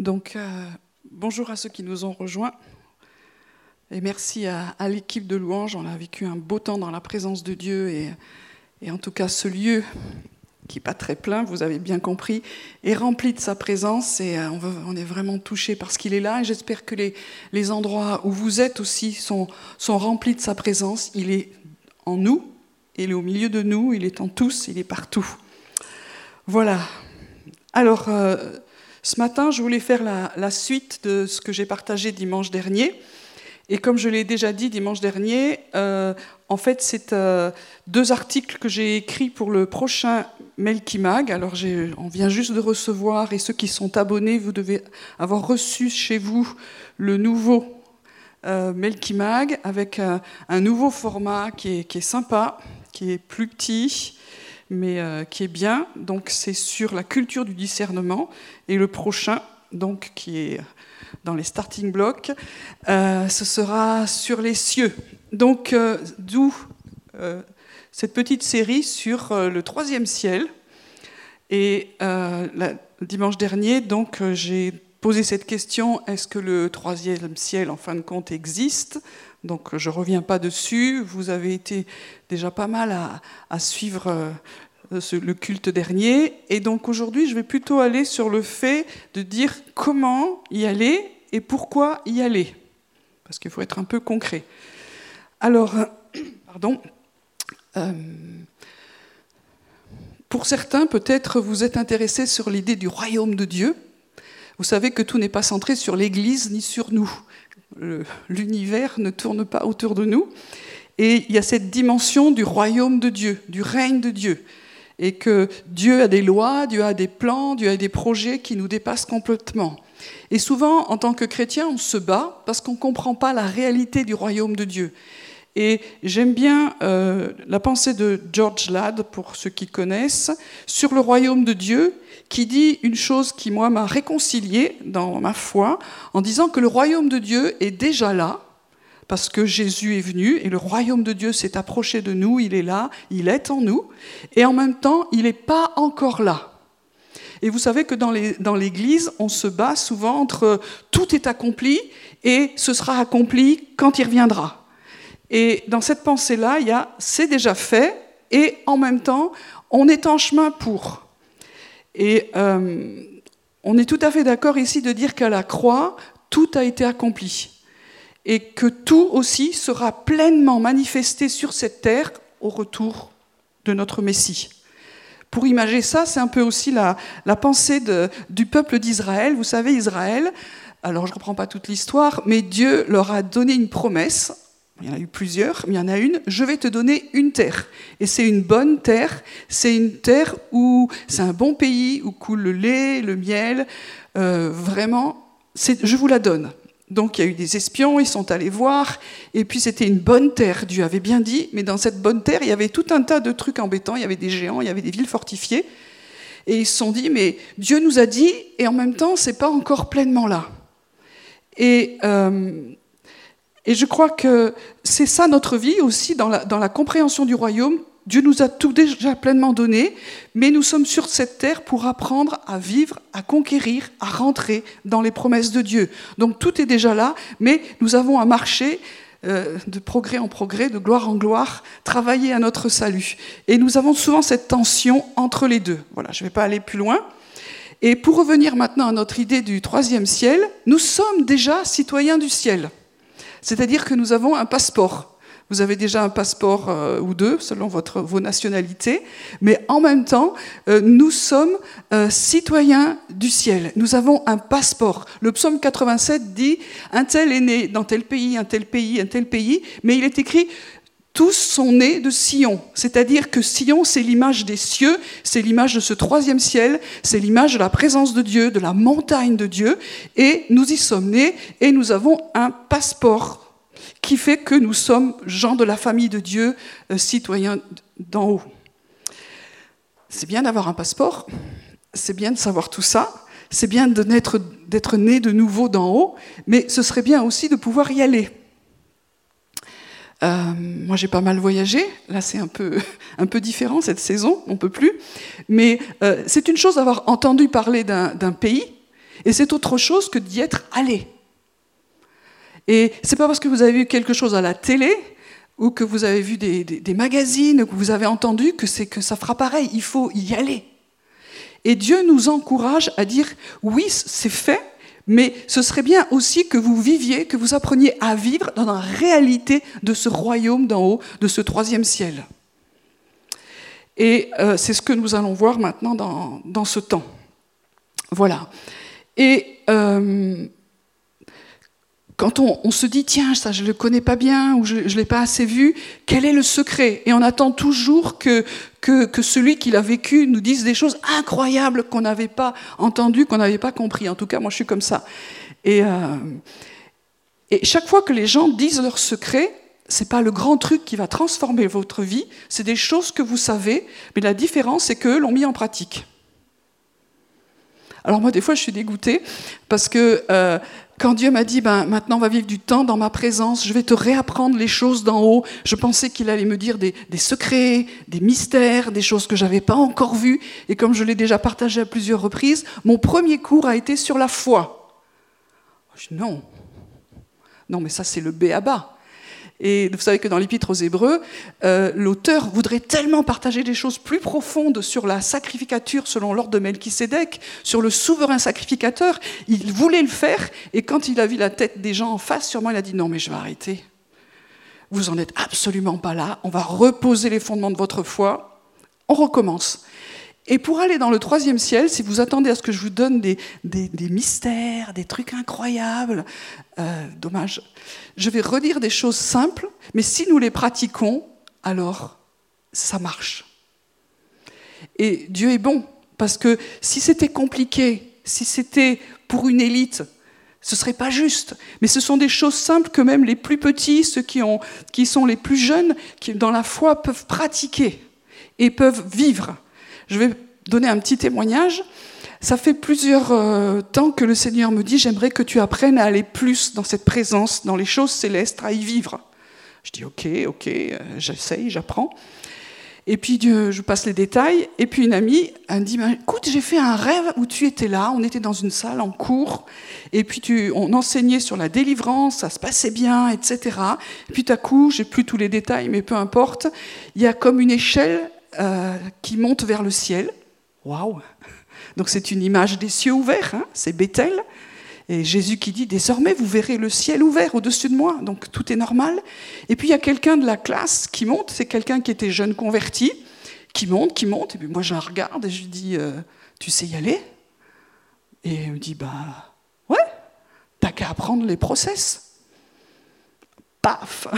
Donc, euh, bonjour à ceux qui nous ont rejoints. Et merci à, l'équipe de louange. On a vécu un beau temps dans la présence de Dieu. Et, en tout cas, ce lieu, qui n'est pas très plein, vous avez bien compris, est rempli de sa présence. Et euh, on, est vraiment touché parce qu'il est là. Et j'espère que les, endroits où vous êtes aussi sont, sont remplis de sa présence. Il est en nous, il est au milieu de nous, il est en tous, il est partout. Voilà. Alors, euh, ce matin, je voulais faire la, suite de ce que j'ai partagé dimanche dernier. Et comme je l'ai déjà dit dimanche dernier, euh, en fait, c'est euh, deux articles que j'ai écrits pour le prochain Melkimag. Alors, on vient juste de recevoir, et ceux qui sont abonnés, vous devez avoir reçu chez vous le nouveau euh, Melkimag avec un, nouveau format qui est, sympa, qui est plus petit, mais euh, qui est bien. Donc c'est sur la culture du discernement. Et le prochain, donc qui est dans les starting blocks, euh, ce sera sur les cieux. Donc euh, d'où cette petite série sur le troisième ciel. Et dimanche dernier, donc j'ai posé cette question est-ce que le troisième ciel, en fin de compte, existe? Donc je ne reviens pas dessus. Vous avez été déjà pas mal à, suivre le culte dernier. Et donc aujourd'hui, je vais plutôt aller sur le fait de dire comment y aller et pourquoi y aller. Parce qu'il faut être un peu concret. Alors, pardon. Euh, pour certains, peut-être vous êtes intéressés sur l'idée du royaume de Dieu. Vous savez que tout n'est pas centré sur l'Église ni sur nous l'univers ne tourne pas autour de nous. Et il y a cette dimension du royaume de Dieu, du règne de Dieu. Et que Dieu a des lois, Dieu a des plans, Dieu a des projets qui nous dépassent complètement. Et souvent, en tant que chrétien, on se bat parce qu'on ne comprend pas la réalité du royaume de Dieu. Et j'aime bien euh, la pensée de George Ladd, pour ceux qui connaissent, sur le royaume de Dieu, qui dit une chose qui, moi, m'a réconcilié dans ma foi, en disant que le royaume de Dieu est déjà là, parce que Jésus est venu et le royaume de Dieu s'est approché de nous, il est là, il est en nous, et en même temps, il n'est pas encore là. Et vous savez que dans l'Église, on se bat souvent entre tout est accompli et ce sera accompli quand il reviendra. Et dans cette pensée-là, il y a c'est déjà fait et en même temps, on est en chemin pour. Et euh, on est tout à fait d'accord ici de dire qu'à la croix, tout a été accompli. Et que tout aussi sera pleinement manifesté sur cette terre au retour de notre Messie. Pour imaginer ça, c'est un peu aussi la, pensée du peuple d'Israël. Vous savez, Israël, alors je ne reprends pas toute l'histoire, mais Dieu leur a donné une promesse il y en a eu plusieurs, mais il y en a une, je vais te donner une terre. Et c'est une bonne terre, c'est une terre où c'est un bon pays, où coule le lait, le miel, euh, vraiment, je vous la donne. Donc il y a eu des espions, ils sont allés voir, et puis c'était une bonne terre, Dieu avait bien dit, mais dans cette bonne terre, il y avait tout un tas de trucs embêtants, il y avait des géants, il y avait des villes fortifiées, et ils se sont dit, mais Dieu nous a dit, et en même temps, c'est pas encore pleinement là. Et euh, et je crois que c'est ça notre vie aussi dans dans la, compréhension du royaume. Dieu nous a tout déjà pleinement donné, mais nous sommes sur cette terre pour apprendre à vivre, à conquérir, à rentrer dans les promesses de Dieu. Donc tout est déjà là, mais nous avons à marcher euh, de progrès en progrès, de gloire en gloire, travailler à notre salut. Et nous avons souvent cette tension entre les deux. Voilà, je ne vais pas aller plus loin. Et pour revenir maintenant à notre idée du troisième ciel, nous sommes déjà citoyens du ciel. C'est-à-dire que nous avons un passeport. Vous avez déjà un passeport euh, ou deux, selon votre, vos nationalités, mais en même temps, euh, nous sommes euh, citoyens du ciel. Nous avons un passeport. Le psaume 87 dit, un tel est né dans tel pays, un tel pays, un tel pays, mais il est écrit, tous sont nés de Sion. C'est-à-dire que Sion, c'est l'image des cieux, c'est l'image de ce troisième ciel, c'est l'image de la présence de Dieu, de la montagne de Dieu, et nous y sommes nés, et nous avons un passeport qui fait que nous sommes gens de la famille de Dieu, euh, citoyens d'en haut. C'est bien d'avoir un passeport, c'est bien de savoir tout ça, c'est bien d'être né de nouveau d'en haut, mais ce serait bien aussi de pouvoir y aller. Euh, moi, j'ai pas mal voyagé. Là, c'est un peu, différent cette saison, on peut plus. Mais euh, c'est une chose d'avoir entendu parler d'un pays, Et c'est autre chose que d'y être allé. Et c'est pas parce que vous avez vu quelque chose à la télé ou que vous avez vu des, des magazines, ou que vous avez entendu que c'est que ça fera pareil. Il faut y aller. Et Dieu nous encourage à dire oui, c'est fait, mais ce serait bien aussi que vous viviez, que vous appreniez à vivre dans la réalité de ce royaume d'en haut, de ce troisième ciel. Et euh, c'est ce que nous allons voir maintenant dans, dans ce temps. Voilà. Et euh, quand on, se dit, tiens, ça je ne le connais pas bien ou je ne l'ai pas assez vu, quel est le secret? Et on attend toujours que, que, que celui qui l'a vécu nous dise des choses incroyables qu'on n'avait pas entendues, qu'on n'avait pas compris. En tout cas, moi je suis comme ça. Et, euh, et chaque fois que les gens disent leur secret, c'est pas le grand truc qui va transformer votre vie, c'est des choses que vous savez, mais la différence, c'est qu'eux l'ont mis en pratique. Alors moi, des fois, je suis dégoûtée parce que euh, quand Dieu m'a dit, ben, maintenant on va vivre du temps dans ma présence, je vais te réapprendre les choses d'en haut, je pensais qu'il allait me dire des, secrets, des mystères, des choses que j'avais pas encore vues. Et comme je l'ai déjà partagé à plusieurs reprises, mon premier cours a été sur la foi. Je dis, non, non, mais ça c'est le B à bas. Et vous savez que dans l'Épître aux Hébreux, euh, l'auteur voudrait tellement partager des choses plus profondes sur la sacrificature selon l'ordre de Melchisédek, sur le souverain sacrificateur. Il voulait le faire, et quand il a vu la tête des gens en face, sûrement il a dit non, mais je vais arrêter. Vous en êtes absolument pas là. On va reposer les fondements de votre foi. On recommence. Et pour aller dans le troisième ciel, si vous attendez à ce que je vous donne des, mystères, des trucs incroyables, euh, dommage, je vais redire des choses simples, mais si nous les pratiquons, alors ça marche. Et Dieu est bon, parce que si c'était compliqué, si c'était pour une élite, ce serait pas juste. Mais ce sont des choses simples que même les plus petits, ceux qui, qui sont les plus jeunes, qui dans la foi peuvent pratiquer et peuvent vivre. Je vais donner un petit témoignage. Ça fait plusieurs euh, temps que le Seigneur me dit, j'aimerais que tu apprennes à aller plus dans cette présence, dans les choses célestes, à y vivre. Je dis, ok, ok, euh, j'essaye, j'apprends. Et puis je passe les détails. Et puis une amie, elle me dit, écoute, j'ai fait un rêve où tu étais là, on était dans une salle en cours, et puis tu, on enseignait sur la délivrance, ça se passait bien, etc. Et puis tout à coup, j'ai plus tous les détails, mais peu importe, il y a comme une échelle euh, qui monte vers le ciel. Waouh Donc c'est une image des cieux ouverts, hein, c'est Bethel. Et Jésus qui dit, désormais vous verrez le ciel ouvert au-dessus de moi, donc tout est normal. Et puis il y a quelqu'un de la classe qui monte, c'est quelqu'un qui était jeune converti, qui monte, qui monte, et puis moi je la regarde et je lui dis, euh, tu sais y aller? Et elle me dit, bah ouais, t'as qu'à apprendre les process. Paf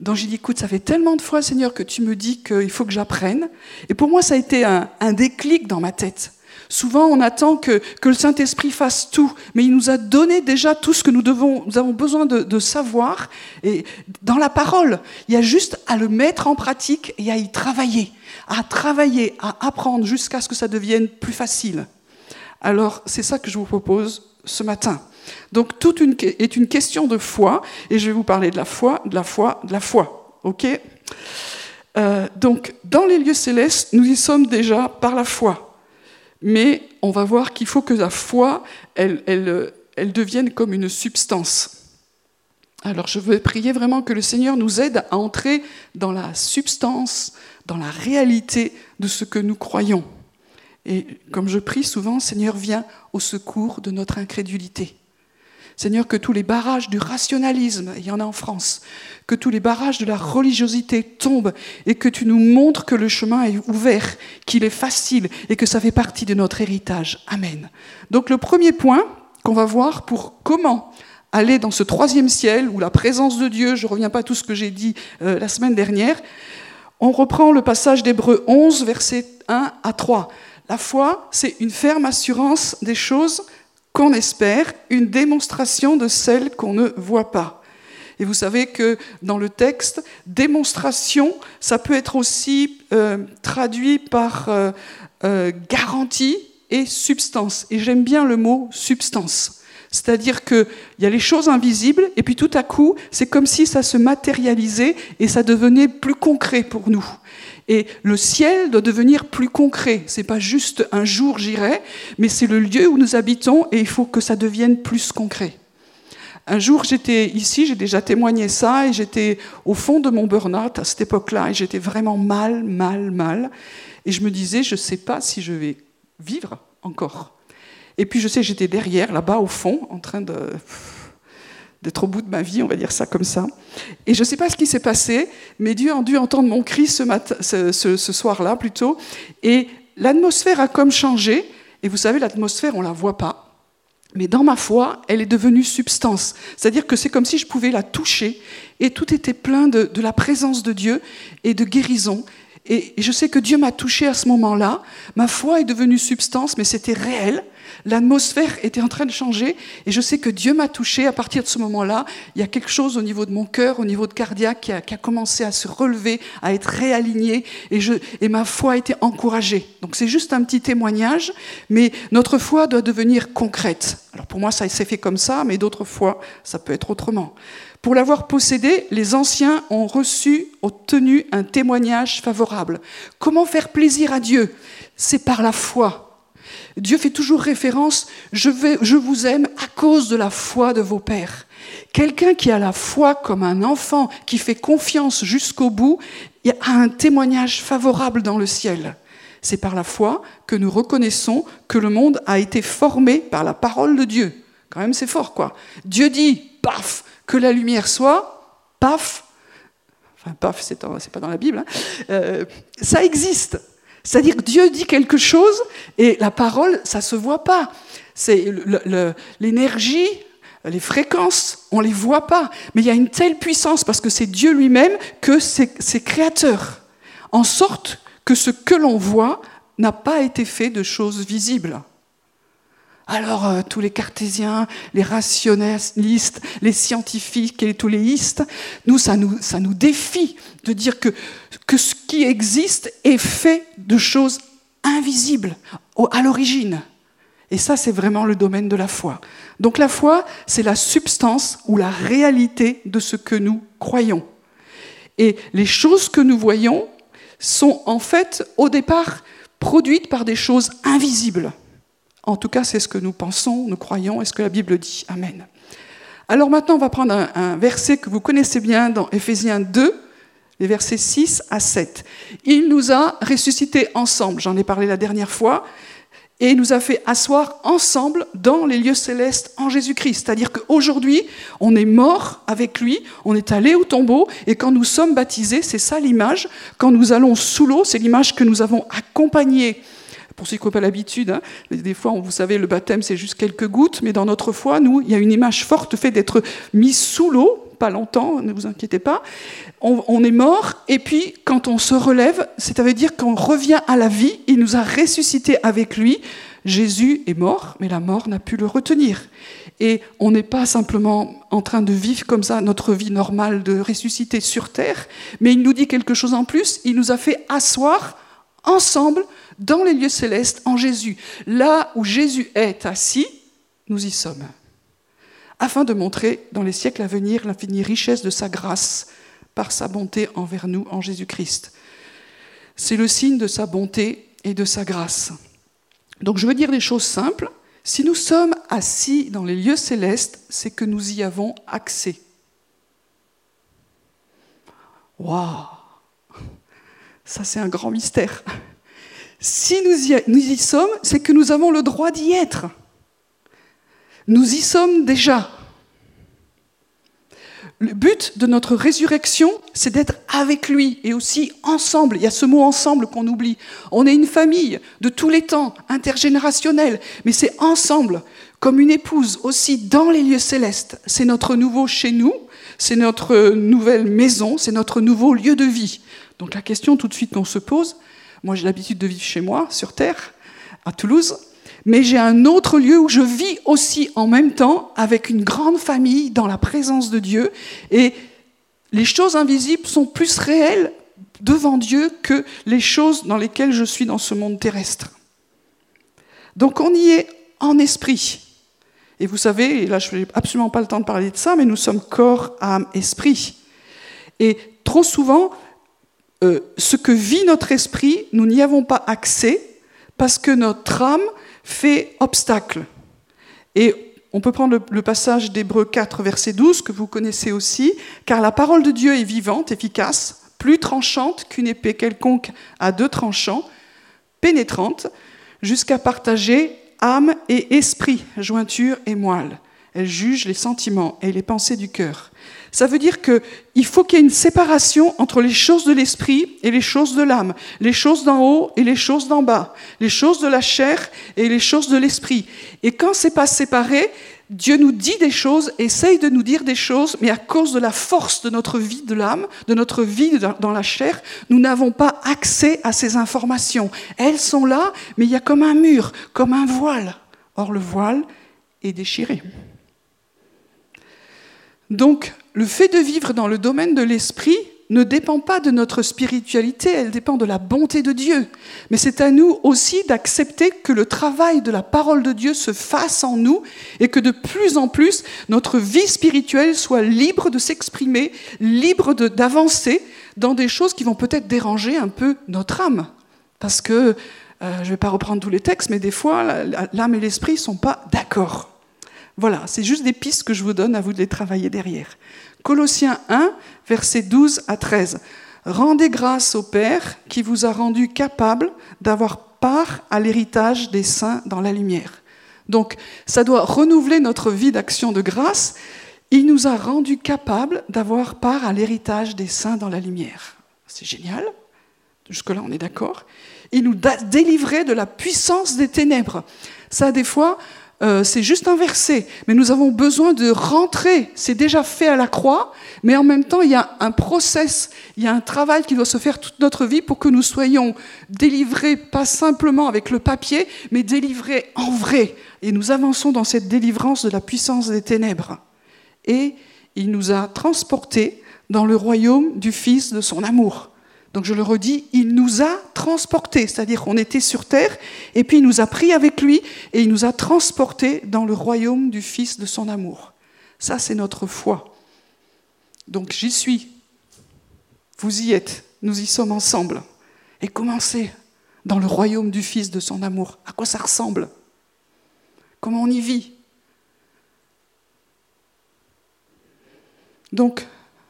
Donc j'ai dit, écoute, ça fait tellement de fois, Seigneur, que tu me dis qu'il faut que j'apprenne. Et pour moi, ça a été un, déclic dans ma tête. Souvent, on attend que, le Saint-Esprit fasse tout, mais il nous a donné déjà tout ce que nous, devons, nous avons besoin de, de, savoir. Et dans la parole, il y a juste à le mettre en pratique et à y travailler, à travailler, à apprendre jusqu'à ce que ça devienne plus facile. Alors, c'est ça que je vous propose ce matin. Donc tout est une question de foi, et je vais vous parler de la foi, de la foi, de la foi. Ok? Euh, Donc dans les lieux célestes, nous y sommes déjà par la foi. Mais on va voir qu'il faut que la foi, elle, devienne comme une substance. Alors je veux prier vraiment que le Seigneur nous aide à entrer dans la substance, dans la réalité de ce que nous croyons. Et comme je prie souvent, Seigneur, viens au secours de notre incrédulité. Seigneur, que tous les barrages du rationalisme, il y en a en France, que tous les barrages de la religiosité tombent et que tu nous montres que le chemin est ouvert, qu'il est facile et que ça fait partie de notre héritage. Amen. Donc le premier point qu'on va voir pour comment aller dans ce troisième ciel où la présence de Dieu, je ne reviens pas à tout ce que j'ai dit euh, la semaine dernière, on reprend le passage d'Hébreu 11, versets 1 à 3. La foi, c'est une ferme assurance des choses qu'on espère, une démonstration de celles qu'on ne voit pas. Et vous savez que dans le texte, démonstration, ça peut être aussi euh, traduit par euh, euh, garantie et substance. Et j'aime bien le mot substance. C'est-à-dire qu'il y a les choses invisibles, et puis tout à coup, c'est comme si ça se matérialisait et ça devenait plus concret pour nous. Et le ciel doit devenir plus concret. C'est pas juste un jour j'irai, mais c'est le lieu où nous habitons et il faut que ça devienne plus concret. Un jour, j'étais ici, j'ai déjà témoigné ça, et j'étais au fond de mon burn-out à cette époque-là, et j'étais vraiment mal, mal, mal. Et je me disais, je ne sais pas si je vais vivre encore. Et puis, je sais, j'étais derrière, là-bas, au fond, en train de d'être au bout de ma vie, on va dire ça comme ça. Et je ne sais pas ce qui s'est passé, mais Dieu a dû entendre mon cri ce, soir-là plutôt. Et l'atmosphère a comme changé. Et vous savez, l'atmosphère, on ne la voit pas. Mais dans ma foi, elle est devenue substance. C'est-à-dire que c'est comme si je pouvais la toucher et tout était plein de, la présence de Dieu et de guérison. Et je sais que Dieu m'a touché à ce moment-là. Ma foi est devenue substance, mais c'était réel. L'atmosphère était en train de changer et je sais que Dieu m'a touché à partir de ce moment-là. Il y a quelque chose au niveau de mon cœur, au niveau de cardiaque, qui a, commencé à se relever, à être réaligné et, je, et ma foi a été encouragée. Donc c'est juste un petit témoignage, mais notre foi doit devenir concrète. Alors pour moi, ça s'est fait comme ça, mais d'autres fois, ça peut être autrement. Pour l'avoir possédé, les anciens ont reçu, obtenu un témoignage favorable. Comment faire plaisir à Dieu? C'est par la foi. Dieu fait toujours référence, je, vous aime à cause de la foi de vos pères. Quelqu'un qui a la foi comme un enfant, qui fait confiance jusqu'au bout, a un témoignage favorable dans le ciel. C'est par la foi que nous reconnaissons que le monde a été formé par la parole de Dieu. Quand même, c'est fort, quoi. Dieu dit, paf, que la lumière soit, paf, enfin, paf, c'est pas dans la Bible, hein, euh, ça existe. C'est-à-dire que Dieu dit quelque chose et la parole, ça ne se voit pas. C'est l'énergie, les fréquences, on ne les voit pas. Mais il y a une telle puissance parce que c'est Dieu lui-même que c'est créateur. En sorte que ce que l'on voit n'a pas été fait de choses visibles. Alors euh, tous les cartésiens, les rationalistes, les scientifiques et les touléistes, nous ça, nous, ça nous défie de dire que, que ce qui existe est fait de choses invisibles à l'origine. Et ça, c'est vraiment le domaine de la foi. Donc la foi, c'est la substance ou la réalité de ce que nous croyons. Et les choses que nous voyons sont en fait, au départ, produites par des choses invisibles. En tout cas, c'est ce que nous pensons, nous croyons et ce que la Bible dit. Amen. Alors maintenant, on va prendre un, verset que vous connaissez bien dans Éphésiens 2, les versets 6 à 7. Il nous a ressuscités ensemble, j'en ai parlé la dernière fois, et nous a fait asseoir ensemble dans les lieux célestes en Jésus-Christ. C'est-à-dire qu'aujourd'hui, on est mort avec lui, on est allé au tombeau, et quand nous sommes baptisés, c'est ça l'image, quand nous allons sous l'eau, c'est l'image que nous avons accompagnée pour ceux qui n'ont pas l'habitude, hein, des fois, vous savez, le baptême, c'est juste quelques gouttes, mais dans notre foi, nous, il y a une image forte fait d'être mis sous l'eau, longtemps, ne vous inquiétez pas. On, est mort, et puis quand on se relève, ça veut dire qu'on revient à la vie, il nous a ressuscité avec lui. Jésus est mort, mais la mort n'a pu le retenir. Et on n'est pas simplement en train de vivre comme ça notre vie normale de ressusciter sur terre, mais il nous dit quelque chose en plus, il nous a fait asseoir ensemble dans les lieux célestes en Jésus. Là où Jésus est assis, nous y sommes. Afin de montrer dans les siècles à venir l'infinie richesse de sa grâce par sa bonté envers nous en Jésus-Christ. C'est le signe de sa bonté et de sa grâce. Donc je veux dire des choses simples. Si nous sommes assis dans les lieux célestes, c'est que nous y avons accès. Waouh Ça c'est un grand mystère. Si nous y, sommes, c'est que nous avons le droit d'y être. Nous y sommes déjà. Le but de notre résurrection, c'est d'être avec lui et aussi ensemble. Il y a ce mot ensemble qu'on oublie. On est une famille de tous les temps, intergénérationnelle, mais c'est ensemble, comme une épouse aussi dans les lieux célestes. C'est notre nouveau chez nous, c'est notre nouvelle maison, c'est notre nouveau lieu de vie. Donc la question tout de suite qu'on se pose, moi, j'ai l'habitude de vivre chez moi, sur Terre, à Toulouse, mais j'ai un autre lieu où je vis aussi en même temps avec une grande famille dans la présence de Dieu. Et les choses invisibles sont plus réelles devant Dieu que les choses dans lesquelles je suis dans ce monde terrestre. Donc on y est en esprit. Et vous savez, et là je n'ai absolument pas le temps de parler de ça, mais nous sommes corps, âme, esprit. Et trop souvent, euh, ce que vit notre esprit, nous n'y avons pas accès parce que notre âme fait obstacle. Et on peut prendre le, passage d'Hébreu 4, verset 12, que vous connaissez aussi, car la parole de Dieu est vivante, efficace, plus tranchante qu'une épée quelconque à deux tranchants, pénétrante, jusqu'à partager âme et esprit, jointure et moelle. Elle juge les sentiments et les pensées du cœur. Ça veut dire qu'il faut qu'il y ait une séparation entre les choses de l'esprit et les choses de l'âme, les choses d'en haut et les choses d'en bas, les choses de la chair et les choses de l'esprit. Et quand c'est pas séparé, Dieu nous dit des choses, essaye de nous dire des choses, mais à cause de la force de notre vie de l'âme, de notre vie dans la chair, nous n'avons pas accès à ces informations. Elles sont là, mais il y a comme un mur, comme un voile. Or, le voile est déchiré. Donc, le fait de vivre dans le domaine de l'esprit ne dépend pas de notre spiritualité, elle dépend de la bonté de Dieu. Mais c'est à nous aussi d'accepter que le travail de la parole de Dieu se fasse en nous et que de plus en plus notre vie spirituelle soit libre de s'exprimer, libre d'avancer dans des choses qui vont peut-être déranger un peu notre âme. Parce que, euh, je ne vais pas reprendre tous les textes, mais des fois, l'âme et l'esprit ne sont pas d'accord. Voilà, c'est juste des pistes que je vous donne, à vous de les travailler derrière. Colossiens 1, versets 12 à 13. Rendez grâce au Père qui vous a rendu capable d'avoir part à l'héritage des saints dans la lumière. Donc, ça doit renouveler notre vie d'action de grâce. Il nous a rendu capable d'avoir part à l'héritage des saints dans la lumière. C'est génial. Jusque-là, on est d'accord. Il nous a délivré de la puissance des ténèbres. Ça, des fois, euh, c'est juste un verset, mais nous avons besoin de rentrer. C'est déjà fait à la croix, mais en même temps, il y a un process, il y a un travail qui doit se faire toute notre vie pour que nous soyons délivrés, pas simplement avec le papier, mais délivrés en vrai. Et nous avançons dans cette délivrance de la puissance des ténèbres. Et il nous a transportés dans le royaume du Fils de son amour. Donc je le redis, il nous a transportés, c'est-à-dire qu'on était sur terre, et puis il nous a pris avec lui, et il nous a transportés dans le royaume du Fils de son amour. Ça, c'est notre foi. Donc j'y suis. Vous y êtes. Nous y sommes ensemble. Et commencez dans le royaume du Fils de son amour. À quoi ça ressemble? Comment on y vit? Donc,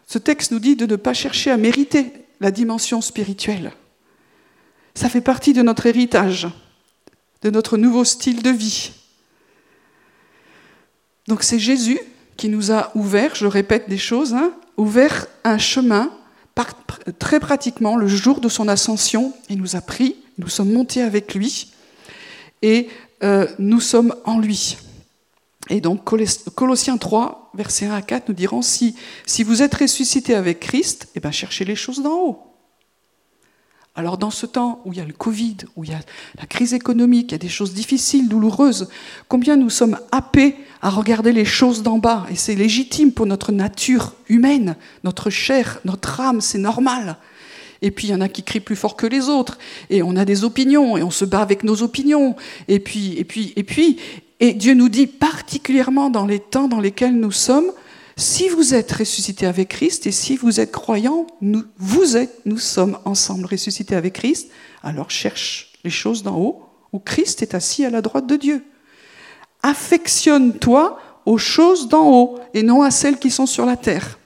ce texte nous dit de ne pas chercher à mériter la dimension spirituelle. Ça fait partie de notre héritage, de notre nouveau style de vie. Donc c'est Jésus qui nous a ouvert, je répète des choses, hein, ouvert un chemin très pratiquement le jour de son ascension. Il nous a pris, nous sommes montés avec lui et euh, nous sommes en lui. Et donc Colossiens 3, versets 1 à 4 nous diront, si, si vous êtes ressuscité avec Christ, eh ben, cherchez les choses d'en haut. Alors dans ce temps où il y a le Covid, où il y a la crise économique, il y a des choses difficiles, douloureuses, combien nous sommes happés à regarder les choses d'en bas Et c'est légitime pour notre nature humaine, notre chair, notre âme, c'est normal. Et puis il y en a qui crient plus fort que les autres, et on a des opinions, et on se bat avec nos opinions. Et puis, et puis, et puis, et Dieu nous dit particulièrement dans les temps dans lesquels nous sommes, si vous êtes ressuscité avec Christ et si vous êtes croyant, nous, vous sommes ensemble ressuscités avec Christ, alors cherche les choses d'en haut où Christ est assis à la droite de Dieu. Affectionne-toi aux choses d'en haut et non à celles qui sont sur la terre.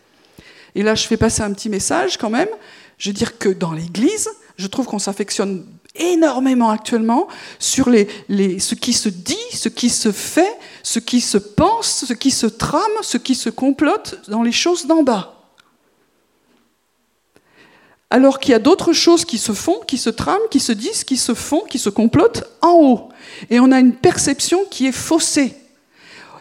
Et là, je fais passer un petit message quand même. Je veux dire que dans l'Église, je trouve qu'on s'affectionne énormément actuellement sur les, les, ce qui se dit, ce qui se fait, ce qui se pense, ce qui se trame, ce qui se complote dans les choses d'en bas. Alors qu'il y a d'autres choses qui se font, qui se trament, qui se disent, qui se font, qui se complotent en haut. Et on a une perception qui est faussée.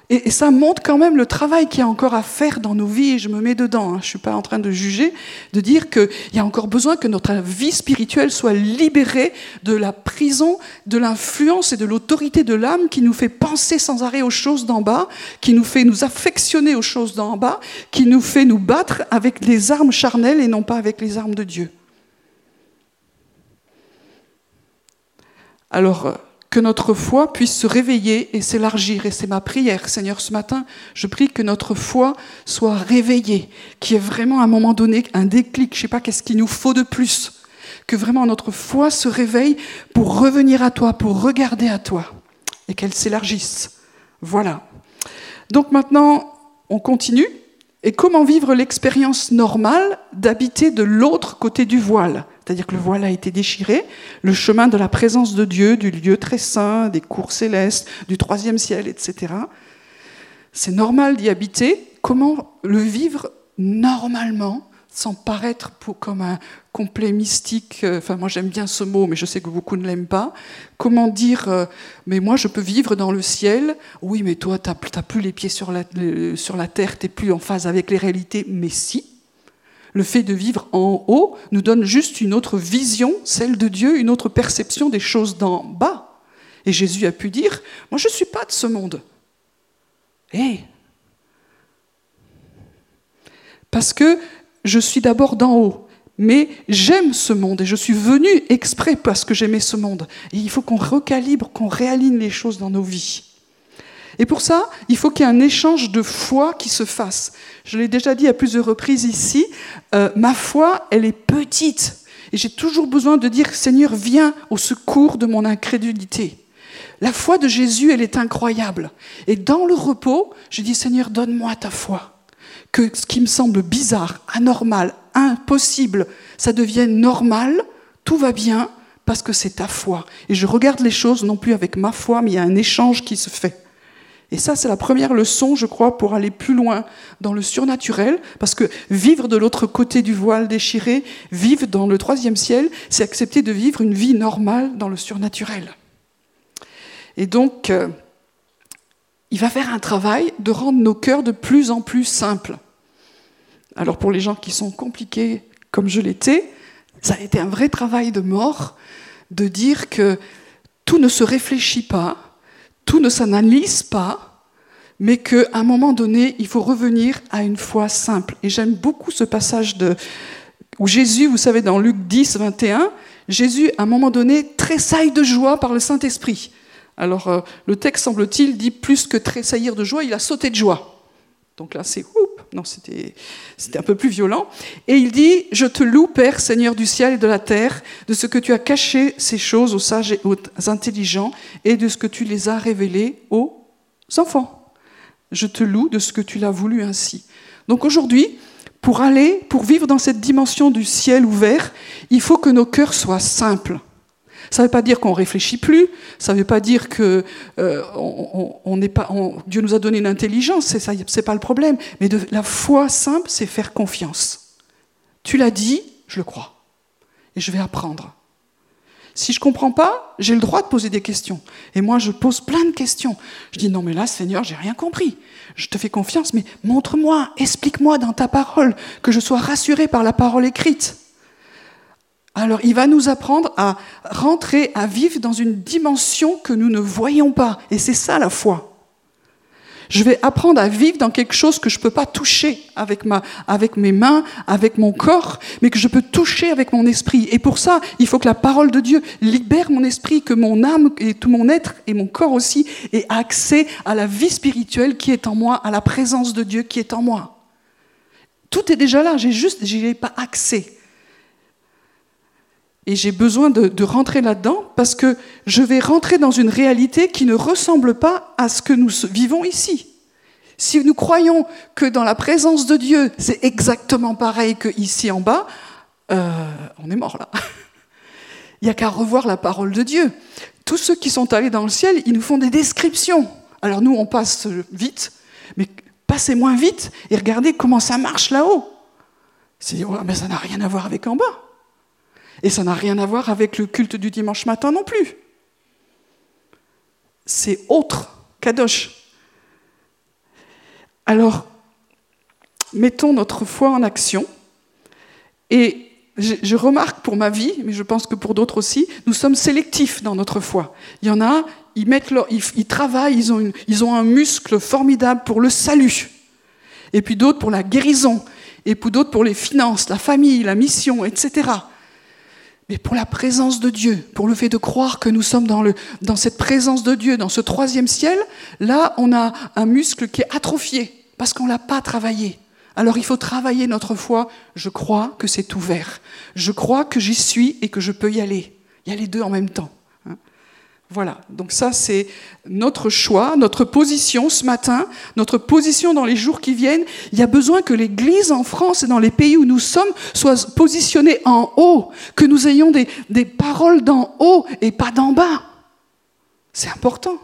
Et, ça montre quand même le travail qu'il y a encore à faire dans nos vies, et je me mets dedans, hein. je ne suis pas en train de juger, de dire qu'il y a encore besoin que notre vie spirituelle soit libérée de la prison, de l'influence et de l'autorité de l'âme qui nous fait penser sans arrêt aux choses d'en bas, qui nous fait nous affectionner aux choses d'en bas, qui nous fait nous battre avec les armes charnelles et non pas avec les armes de Dieu. Alors, que notre foi puisse se réveiller et s'élargir. Et c'est ma prière, Seigneur, ce matin, je prie que notre foi soit réveillée, qu'il y ait vraiment à un moment donné un déclic, je ne sais pas qu'est-ce qu'il nous faut de plus, que vraiment notre foi se réveille pour revenir à toi, pour regarder à toi, et qu'elle s'élargisse. Voilà. Donc maintenant, on continue. Et comment vivre l'expérience normale d'habiter de l'autre côté du voile? C'est-à-dire que le voile a été déchiré, le chemin de la présence de Dieu, du lieu très saint, des cours célestes, du troisième ciel, etc. C'est normal d'y habiter. Comment le vivre normalement sans paraître pour, comme un complet mystique, euh, enfin moi j'aime bien ce mot, mais je sais que beaucoup ne l'aiment pas, comment dire, euh, mais moi je peux vivre dans le ciel, oui mais toi tu n'as plus les pieds sur la, sur la terre, tu n'es plus en phase avec les réalités, mais si, le fait de vivre en haut nous donne juste une autre vision, celle de Dieu, une autre perception des choses d'en bas. Et Jésus a pu dire, moi je ne suis pas de ce monde. Eh Parce que je suis d'abord d'en haut. Mais j'aime ce monde et je suis venu exprès parce que j'aimais ce monde. Il faut qu'on recalibre, qu'on réaligne les choses dans nos vies. Et pour ça, il faut qu'il y ait un échange de foi qui se fasse. Je l'ai déjà dit à plusieurs reprises ici, euh, ma foi, elle est petite. Et j'ai toujours besoin de dire, Seigneur, viens au secours de mon incrédulité. La foi de Jésus, elle est incroyable. Et dans le repos, je dis, Seigneur, donne-moi ta foi que ce qui me semble bizarre, anormal, impossible, ça devienne normal, tout va bien parce que c'est ta foi. Et je regarde les choses non plus avec ma foi, mais il y a un échange qui se fait. Et ça, c'est la première leçon, je crois, pour aller plus loin dans le surnaturel, parce que vivre de l'autre côté du voile déchiré, vivre dans le troisième ciel, c'est accepter de vivre une vie normale dans le surnaturel. Et donc, euh, il va faire un travail de rendre nos cœurs de plus en plus simples. Alors pour les gens qui sont compliqués comme je l'étais, ça a été un vrai travail de mort de dire que tout ne se réfléchit pas, tout ne s'analyse pas, mais qu'à un moment donné, il faut revenir à une foi simple. Et j'aime beaucoup ce passage de, où Jésus, vous savez, dans Luc 10, 21, Jésus, à un moment donné, tressaille de joie par le Saint-Esprit. Alors, euh, le texte, semble-t-il, dit plus que tressaillir de joie, il a sauté de joie. Donc là, c'est oup, non, c'était un peu plus violent. Et il dit Je te loue, Père, Seigneur du ciel et de la terre, de ce que tu as caché ces choses aux sages et aux intelligents, et de ce que tu les as révélées aux enfants. Je te loue de ce que tu l'as voulu ainsi. Donc aujourd'hui, pour aller, pour vivre dans cette dimension du ciel ouvert, il faut que nos cœurs soient simples. Ça ne veut pas dire qu'on réfléchit plus, ça ne veut pas dire que euh, Dieu nous a donné une intelligence, c'est n'est pas le problème. Mais la foi simple, c'est faire confiance. Tu l'as dit, je le crois. Et je vais apprendre. Si je ne comprends pas, j'ai le droit de poser des questions. Et moi, je pose plein de questions. Je dis, non, mais là, Seigneur, j'ai rien compris. Je te fais confiance, mais montre-moi, explique-moi dans ta parole, que je sois rassuré par la parole écrite. Alors il va nous apprendre à rentrer, à vivre dans une dimension que nous ne voyons pas. Et c'est ça la foi. Je vais apprendre à vivre dans quelque chose que je ne peux pas toucher avec, ma, avec mes mains, avec mon corps, mais que je peux toucher avec mon esprit. Et pour ça, il faut que la parole de Dieu libère mon esprit, que mon âme et tout mon être et mon corps aussi aient accès à la vie spirituelle qui est en moi, à la présence de Dieu qui est en moi. Tout est déjà là, j'ai juste, j'y ai pas accès. Et j'ai besoin de, rentrer là-dedans parce que je vais rentrer dans une réalité qui ne ressemble pas à ce que nous vivons ici. Si nous croyons que dans la présence de Dieu, c'est exactement pareil que ici en bas, euh, on est mort là. Il n'y a qu'à revoir la parole de Dieu. Tous ceux qui sont allés dans le ciel, ils nous font des descriptions. Alors nous, on passe vite, mais passez moins vite et regardez comment ça marche là-haut. C'est, mais ça n'a rien à voir avec en bas. Et ça n'a rien à voir avec le culte du dimanche matin non plus. C'est autre, Kadosh. Alors, mettons notre foi en action. Et je, remarque pour ma vie, mais je pense que pour d'autres aussi, nous sommes sélectifs dans notre foi. Il y en a, ils, mettent ils, travaillent, ils ont, ils ont un muscle formidable pour le salut. Et puis d'autres pour la guérison. Et puis d'autres pour les finances, la famille, la mission, etc mais pour la présence de Dieu, pour le fait de croire que nous sommes dans, cette présence de Dieu, dans ce troisième ciel, là, on a un muscle qui est atrophié, parce qu'on ne l'a pas travaillé. Alors il faut travailler notre foi. Je crois que c'est ouvert. Je crois que j'y suis et que je peux y aller. Il y a les deux en même temps. Voilà, donc ça c'est notre choix, notre position ce matin, notre position dans les jours qui viennent. Il y a besoin que l'Église en France et dans les pays où nous sommes soit positionnée en haut, que nous ayons des, paroles d'en haut et pas d'en bas. C'est important.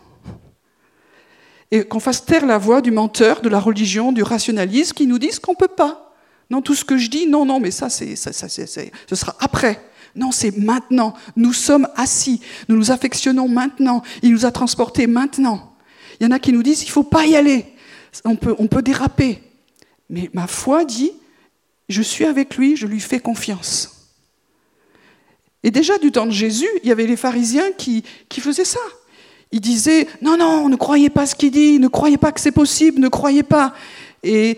Et qu'on fasse taire la voix du menteur, de la religion, du rationalisme qui nous disent qu'on ne peut pas. Non, tout ce que je dis, non, non, mais ça, c'est, ça, ça, ce sera après. Non, c'est maintenant. Nous sommes assis. Nous nous affectionnons maintenant. Il nous a transportés maintenant. Il y en a qui nous disent, il ne faut pas y aller. On peut, on peut déraper. Mais ma foi dit, je suis avec lui, je lui fais confiance. Et déjà du temps de Jésus, il y avait les pharisiens qui, qui faisaient ça. Ils disaient, non, non, ne croyez pas ce qu'il dit, ne croyez pas que c'est possible, ne croyez pas. Et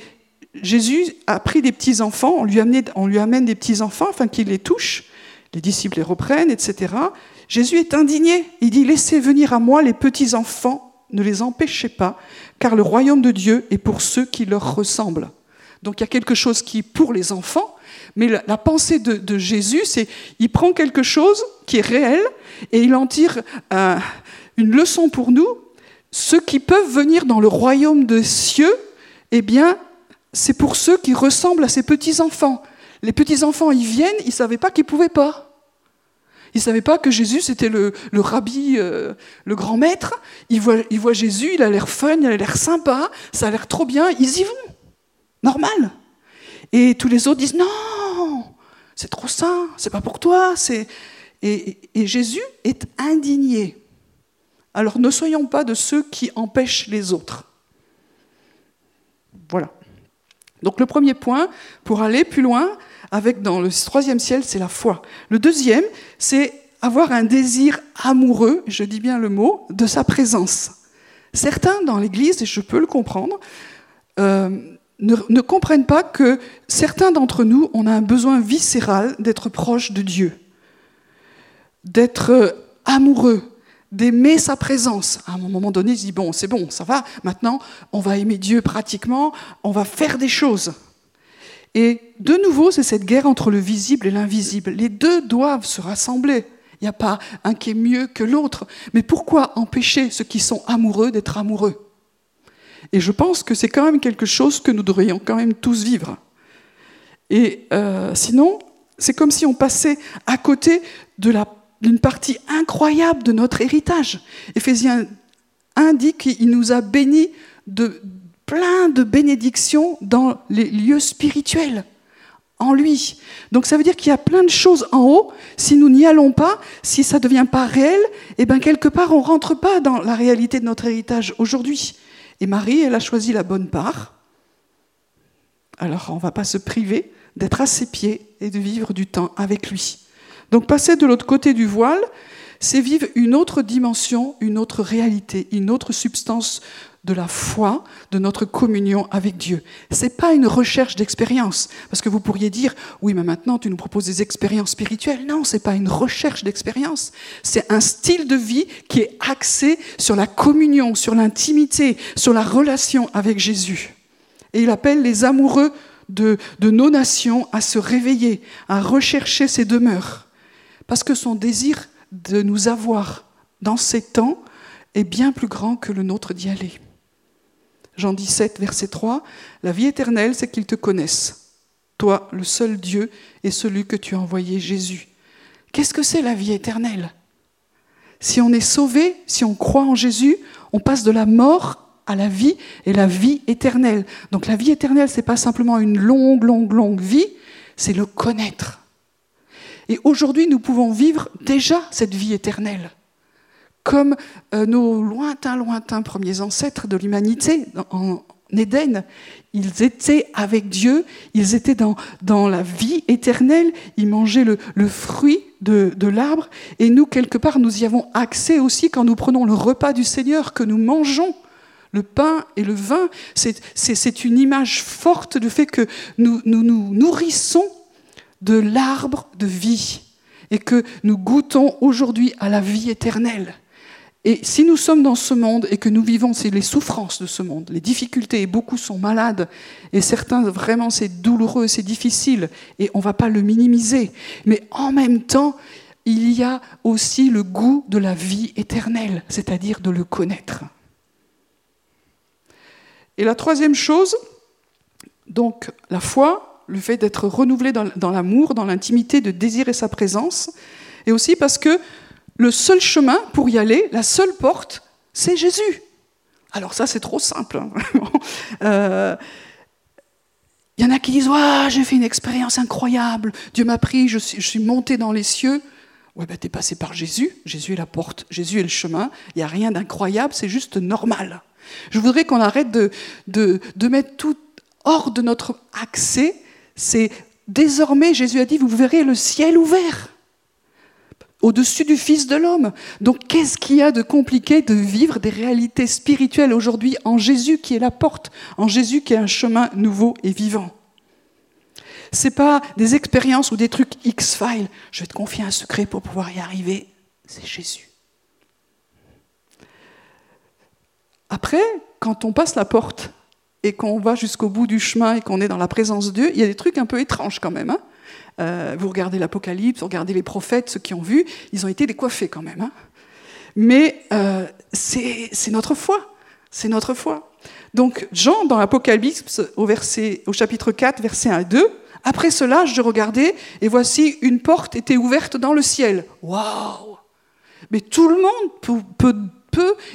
Jésus a pris des petits-enfants, on, lui on lui amène des petits-enfants afin qu'il les touche les disciples les reprennent, etc. Jésus est indigné. Il dit, laissez venir à moi les petits-enfants, ne les empêchez pas, car le royaume de Dieu est pour ceux qui leur ressemblent. Donc il y a quelque chose qui est pour les enfants, mais la, pensée de, Jésus, c'est il prend quelque chose qui est réel et il en tire euh, une leçon pour nous. Ceux qui peuvent venir dans le royaume des cieux, eh bien, c'est pour ceux qui ressemblent à ces petits-enfants. Les petits-enfants, ils viennent, ils ne savaient pas qu'ils ne pouvaient pas. Ils ne savaient pas que Jésus, c'était le, rabbi, euh, le grand maître. Ils voient, Jésus, il a l'air fun, il a l'air sympa, ça a l'air trop bien, ils y vont. Normal. Et tous les autres disent non, c'est trop sain, c'est pas pour toi. Et, et Jésus est indigné. Alors ne soyons pas de ceux qui empêchent les autres. Voilà. Donc le premier point, pour aller plus loin, avec dans le troisième ciel, c'est la foi. Le deuxième, c'est avoir un désir amoureux, je dis bien le mot, de sa présence. Certains dans l'Église, et je peux le comprendre, euh, ne, ne, comprennent pas que certains d'entre nous, on a un besoin viscéral d'être proche de Dieu, d'être amoureux, d'aimer sa présence. À un moment donné, il dit, bon, c'est bon, ça va, maintenant, on va aimer Dieu pratiquement, on va faire des choses. Et de nouveau, c'est cette guerre entre le visible et l'invisible. Les deux doivent se rassembler. Il n'y a pas un qui est mieux que l'autre. Mais pourquoi empêcher ceux qui sont amoureux d'être amoureux? Et je pense que c'est quand même quelque chose que nous devrions quand même tous vivre. Et euh, sinon, c'est comme si on passait à côté d'une partie incroyable de notre héritage. Éphésiens 1 dit qu'il nous a bénis de, plein de bénédictions dans les lieux spirituels, en lui. Donc ça veut dire qu'il y a plein de choses en haut. Si nous n'y allons pas, si ça ne devient pas réel, eh bien quelque part on ne rentre pas dans la réalité de notre héritage aujourd'hui. Et Marie, elle a choisi la bonne part. Alors on ne va pas se priver d'être à ses pieds et de vivre du temps avec lui. Donc passer de l'autre côté du voile, c'est vivre une autre dimension, une autre réalité, une autre substance de la foi, de notre communion avec Dieu. Ce n'est pas une recherche d'expérience, parce que vous pourriez dire, oui, mais maintenant tu nous proposes des expériences spirituelles. Non, ce n'est pas une recherche d'expérience. C'est un style de vie qui est axé sur la communion, sur l'intimité, sur la relation avec Jésus. Et il appelle les amoureux de, de nos nations à se réveiller, à rechercher ses demeures, parce que son désir de nous avoir dans ces temps est bien plus grand que le nôtre d'y aller. Jean 17, verset 3, La vie éternelle, c'est qu'ils te connaissent, toi, le seul Dieu, et celui que tu as envoyé, Jésus. Qu'est-ce que c'est la vie éternelle? Si on est sauvé, si on croit en Jésus, on passe de la mort à la vie et la vie éternelle. Donc la vie éternelle, ce n'est pas simplement une longue, longue, longue vie, c'est le connaître. Et aujourd'hui, nous pouvons vivre déjà cette vie éternelle comme euh, nos lointains, lointains premiers ancêtres de l'humanité en Éden. Ils étaient avec Dieu, ils étaient dans, la vie éternelle, ils mangeaient le, fruit de, de l'arbre, et nous, quelque part, nous y avons accès aussi quand nous prenons le repas du Seigneur, que nous mangeons le pain et le vin. C'est une image forte du fait que nous nous, nous nourrissons de l'arbre de vie et que nous goûtons aujourd'hui à la vie éternelle. Et si nous sommes dans ce monde et que nous vivons c'est les souffrances de ce monde, les difficultés, et beaucoup sont malades, et certains vraiment c'est douloureux, c'est difficile, et on ne va pas le minimiser, mais en même temps, il y a aussi le goût de la vie éternelle, c'est-à-dire de le connaître. Et la troisième chose, donc la foi, le fait d'être renouvelé dans, l'amour, dans l'intimité, de désirer sa présence, et aussi parce que le seul chemin pour y aller, la seule porte, c'est Jésus. Alors ça, c'est trop simple. Il hein, euh, y en a qui disent J'ai fait une expérience incroyable, Dieu m'a pris, je suis, monté dans les cieux. Ouais, ben, tu es passé par Jésus, Jésus est la porte, Jésus est le chemin, il n'y a rien d'incroyable, c'est juste normal. Je voudrais qu'on arrête de mettre tout hors de notre accès. C'est désormais, Jésus a dit Vous verrez le ciel ouvert au-dessus du Fils de l'homme. Donc qu'est-ce qu'il y a de compliqué de vivre des réalités spirituelles aujourd'hui en Jésus qui est la porte, en Jésus qui est un chemin nouveau et vivant? Ce n'est pas des expériences ou des trucs X-Files. Je vais te confier un secret pour pouvoir y arriver. C'est Jésus. Après, quand on passe la porte et qu'on va jusqu'au bout du chemin et qu'on est dans la présence de Dieu, il y a des trucs un peu étranges quand même. Hein euh, vous regardez l'Apocalypse, vous regardez les prophètes, ceux qui ont vu, ils ont été décoiffés quand même. Hein. Mais euh, c'est notre foi. C'est notre foi. Donc Jean, dans l'Apocalypse, au, chapitre 4, verset 1 et 2, après cela, je regardais, et voici, une porte était ouverte dans le ciel. Waouh Mais tout le monde peut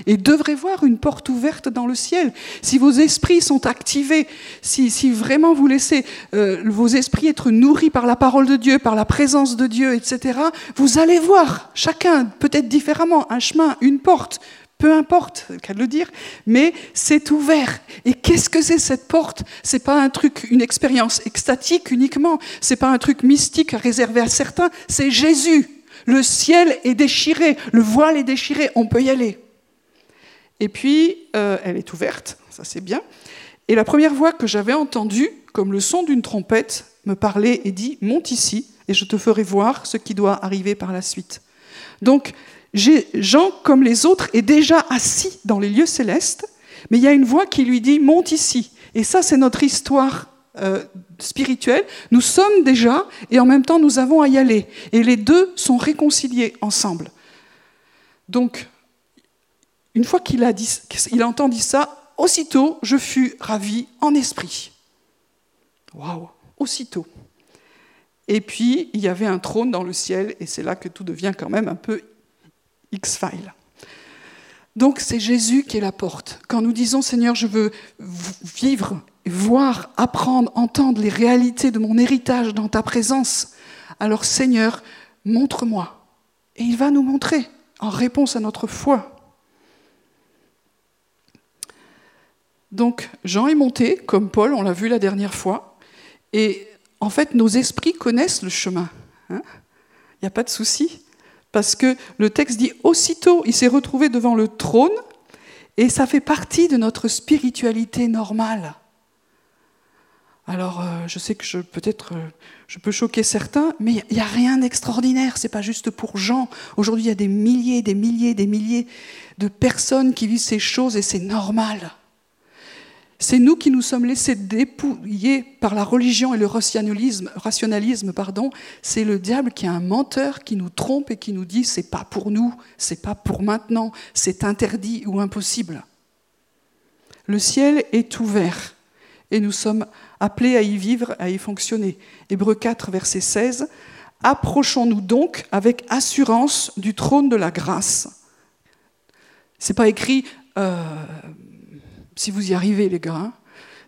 et devrait voir une porte ouverte dans le ciel. Si vos esprits sont activés, si, si vraiment vous laissez euh, vos esprits être nourris par la parole de Dieu, par la présence de Dieu, etc., vous allez voir, chacun peut-être différemment, un chemin, une porte, peu importe, qu'à le dire, mais c'est ouvert. Et qu'est-ce que c'est cette porte? C'est pas un truc, une expérience extatique uniquement. C'est pas un truc mystique réservé à certains. C'est Jésus. Le ciel est déchiré, le voile est déchiré. On peut y aller. Et puis, euh, elle est ouverte, ça c'est bien. Et la première voix que j'avais entendue, comme le son d'une trompette, me parlait et dit Monte ici, et je te ferai voir ce qui doit arriver par la suite. Donc, Jean, comme les autres, est déjà assis dans les lieux célestes, mais il y a une voix qui lui dit Monte ici. Et ça, c'est notre histoire euh, spirituelle. Nous sommes déjà, et en même temps, nous avons à y aller. Et les deux sont réconciliés ensemble. Donc, une fois qu'il a, entendu ça, aussitôt je fus ravi en esprit. Waouh, aussitôt. Et puis il y avait un trône dans le ciel, et c'est là que tout devient quand même un peu X-File. Donc c'est Jésus qui est la porte. Quand nous disons Seigneur, je veux vivre, voir, apprendre, entendre les réalités de mon héritage dans ta présence, alors Seigneur, montre-moi. Et il va nous montrer en réponse à notre foi. Donc Jean est monté, comme Paul, on l'a vu la dernière fois, et en fait nos esprits connaissent le chemin. Hein. Il n'y a pas de souci, parce que le texte dit aussitôt, il s'est retrouvé devant le trône, et ça fait partie de notre spiritualité normale. Alors, euh, je sais que peut-être euh, je peux choquer certains, mais il n'y a rien d'extraordinaire. C'est pas juste pour Jean. Aujourd'hui, il y a des milliers, des milliers, des milliers de personnes qui vivent ces choses et c'est normal. C'est nous qui nous sommes laissés dépouiller par la religion et le rationalisme. C'est le diable qui est un menteur qui nous trompe et qui nous dit c'est pas pour nous, c'est pas pour maintenant, c'est interdit ou impossible. Le ciel est ouvert et nous sommes appelés à y vivre, à y fonctionner. Hébreu 4, verset 16. Approchons-nous donc avec assurance du trône de la grâce. C'est pas écrit euh, si vous y arrivez les gars, hein,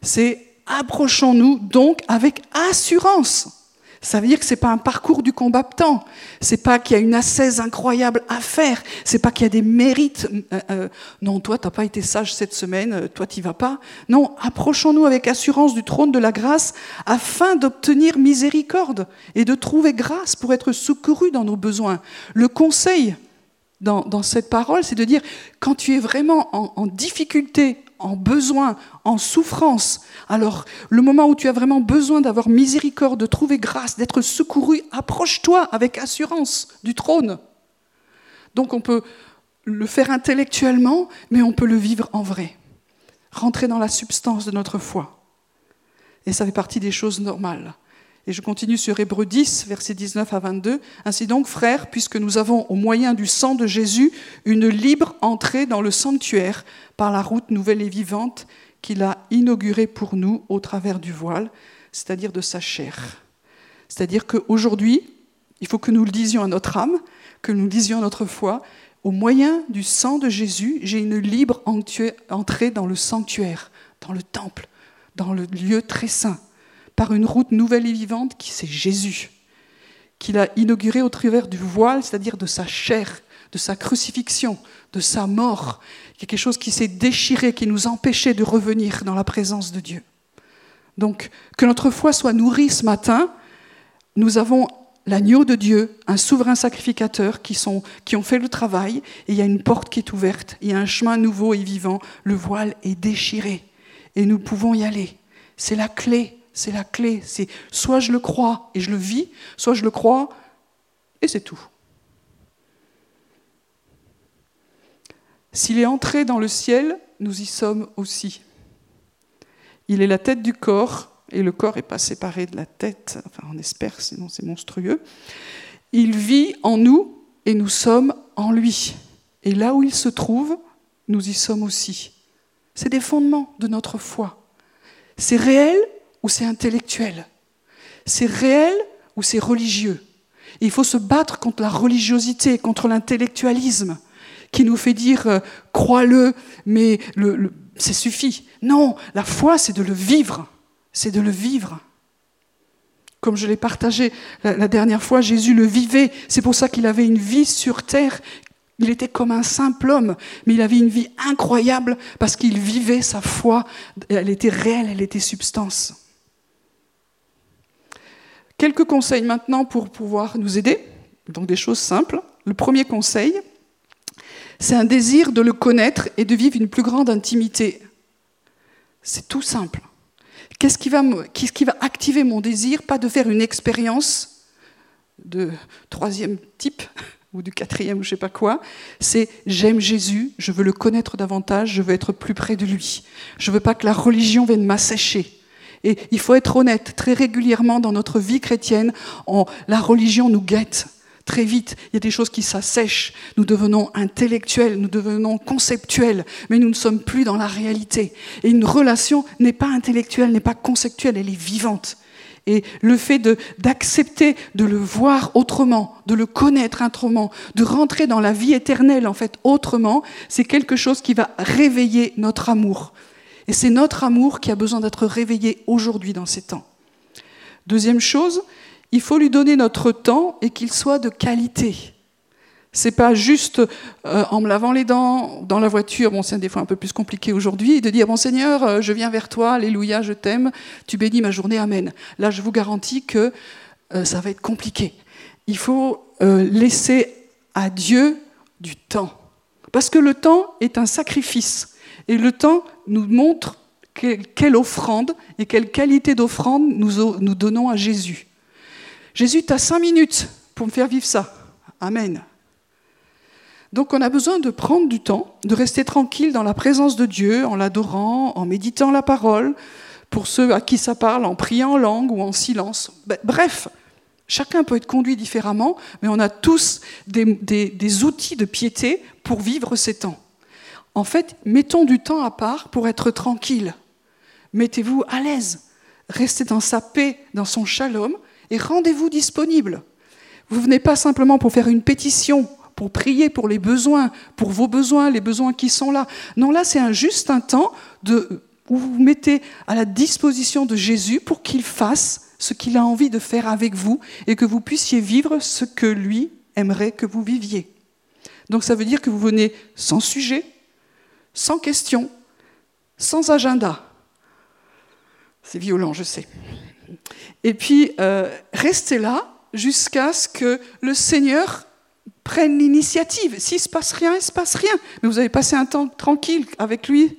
c'est approchons-nous donc avec assurance. Ça veut dire que ce n'est pas un parcours du combattant. C'est pas qu'il y a une assaise incroyable à faire. C'est pas qu'il y a des mérites. Euh, euh, non, toi, tu n'as pas été sage cette semaine. Euh, toi, tu vas pas. Non, approchons-nous avec assurance du trône de la grâce afin d'obtenir miséricorde et de trouver grâce pour être secouru dans nos besoins. Le conseil dans, cette parole, c'est de dire quand tu es vraiment en difficulté, en besoin, en souffrance, alors le moment où tu as vraiment besoin d'avoir miséricorde, de trouver grâce, d'être secouru, approche-toi avec assurance du trône. Donc on peut le faire intellectuellement, mais on peut le vivre en vrai. Rentrer dans la substance de notre foi. Et ça fait partie des choses normales. Et je continue sur Hébreu 10, versets 19 à 22. Ainsi donc, frères, puisque nous avons au moyen du sang de Jésus une libre entrée dans le sanctuaire par la route nouvelle et vivante qu'il a inaugurée pour nous au travers du voile, c'est-à-dire de sa chair. C'est-à-dire qu'aujourd'hui, il faut que nous le disions à notre âme, que nous le disions à notre foi, au moyen du sang de Jésus, j'ai une libre entrée dans le sanctuaire, dans le temple, dans le lieu très saint par une route nouvelle et vivante qui c'est Jésus, qu'il a inauguré au travers du voile, c'est-à-dire de sa chair, de sa crucifixion, de sa mort, quelque chose qui s'est déchiré, qui nous empêchait de revenir dans la présence de Dieu. Donc, que notre foi soit nourrie ce matin, nous avons l'agneau de Dieu, un souverain sacrificateur qui, sont, qui ont fait le travail, et il y a une porte qui est ouverte, il y a un chemin nouveau et vivant, le voile est déchiré, et nous pouvons y aller. C'est la clé c'est la clé. C'est soit je le crois et je le vis, soit je le crois et c'est tout. S'il est entré dans le ciel, nous y sommes aussi. Il est la tête du corps, et le corps n'est pas séparé de la tête, enfin on espère, sinon c'est monstrueux. Il vit en nous et nous sommes en lui. Et là où il se trouve, nous y sommes aussi. C'est des fondements de notre foi. C'est réel ou c'est intellectuel C'est réel ou c'est religieux Il faut se battre contre la religiosité, contre l'intellectualisme qui nous fait dire euh, crois-le, mais le, c'est suffit. Non, la foi, c'est de le vivre. C'est de le vivre. Comme je l'ai partagé la dernière fois, Jésus le vivait. C'est pour ça qu'il avait une vie sur terre. Il était comme un simple homme, mais il avait une vie incroyable parce qu'il vivait sa foi. Elle était réelle, elle était substance. Quelques conseils maintenant pour pouvoir nous aider, donc des choses simples. Le premier conseil, c'est un désir de le connaître et de vivre une plus grande intimité. C'est tout simple. Qu'est-ce qui, va, activer mon désir? Pas de faire une expérience de troisième type ou du quatrième ou je sais pas quoi. C'est j'aime Jésus, je veux le connaître davantage, je veux être plus près de lui. Je veux pas que la religion vienne m'assécher. Et il faut être honnête, très régulièrement dans notre vie chrétienne, la religion nous guette très vite. Il y a des choses qui s'assèchent. Nous devenons intellectuels, nous devenons conceptuels, mais nous ne sommes plus dans la réalité. Et une relation n'est pas intellectuelle, n'est pas conceptuelle, elle est vivante. Et le fait d'accepter de, de, le voir autrement, de le connaître autrement, de rentrer dans la vie éternelle en fait autrement, c'est quelque chose qui va réveiller notre amour. Et c'est notre amour qui a besoin d'être réveillé aujourd'hui dans ces temps. Deuxième chose, il faut lui donner notre temps et qu'il soit de qualité. C'est pas juste euh, en me lavant les dents dans la voiture, bon c'est des fois un peu plus compliqué aujourd'hui, de dire bon Seigneur, euh, je viens vers toi, alléluia, je t'aime, tu bénis ma journée, amen. Là, je vous garantis que euh, ça va être compliqué. Il faut laisser à Dieu du temps, parce que le temps est un sacrifice. Et le temps nous montre quelle offrande et quelle qualité d'offrande nous, donnons à Jésus. Jésus, tu as cinq minutes pour me faire vivre ça. Amen. Donc on a besoin de prendre du temps, de rester tranquille dans la présence de Dieu, en l'adorant, en méditant la parole, pour ceux à qui ça parle, en priant en langue ou en silence. Ben, bref, chacun peut être conduit différemment, mais on a tous des, des outils de piété pour vivre ces temps. En fait, mettons du temps à part pour être tranquille. Mettez-vous à l'aise. Restez dans sa paix, dans son shalom, et rendez-vous disponible. Vous venez pas simplement pour faire une pétition, pour prier pour les besoins, pour vos besoins, les besoins qui sont là. Non, là, c'est un juste un temps de, où vous vous mettez à la disposition de Jésus pour qu'il fasse ce qu'il a envie de faire avec vous et que vous puissiez vivre ce que lui aimerait que vous viviez. Donc ça veut dire que vous venez sans sujet, sans question, sans agenda. C'est violent, je sais. Et puis, euh, restez là jusqu'à ce que le Seigneur prenne l'initiative. S'il ne se passe rien, il ne se passe rien. Mais vous avez passé un temps tranquille avec lui,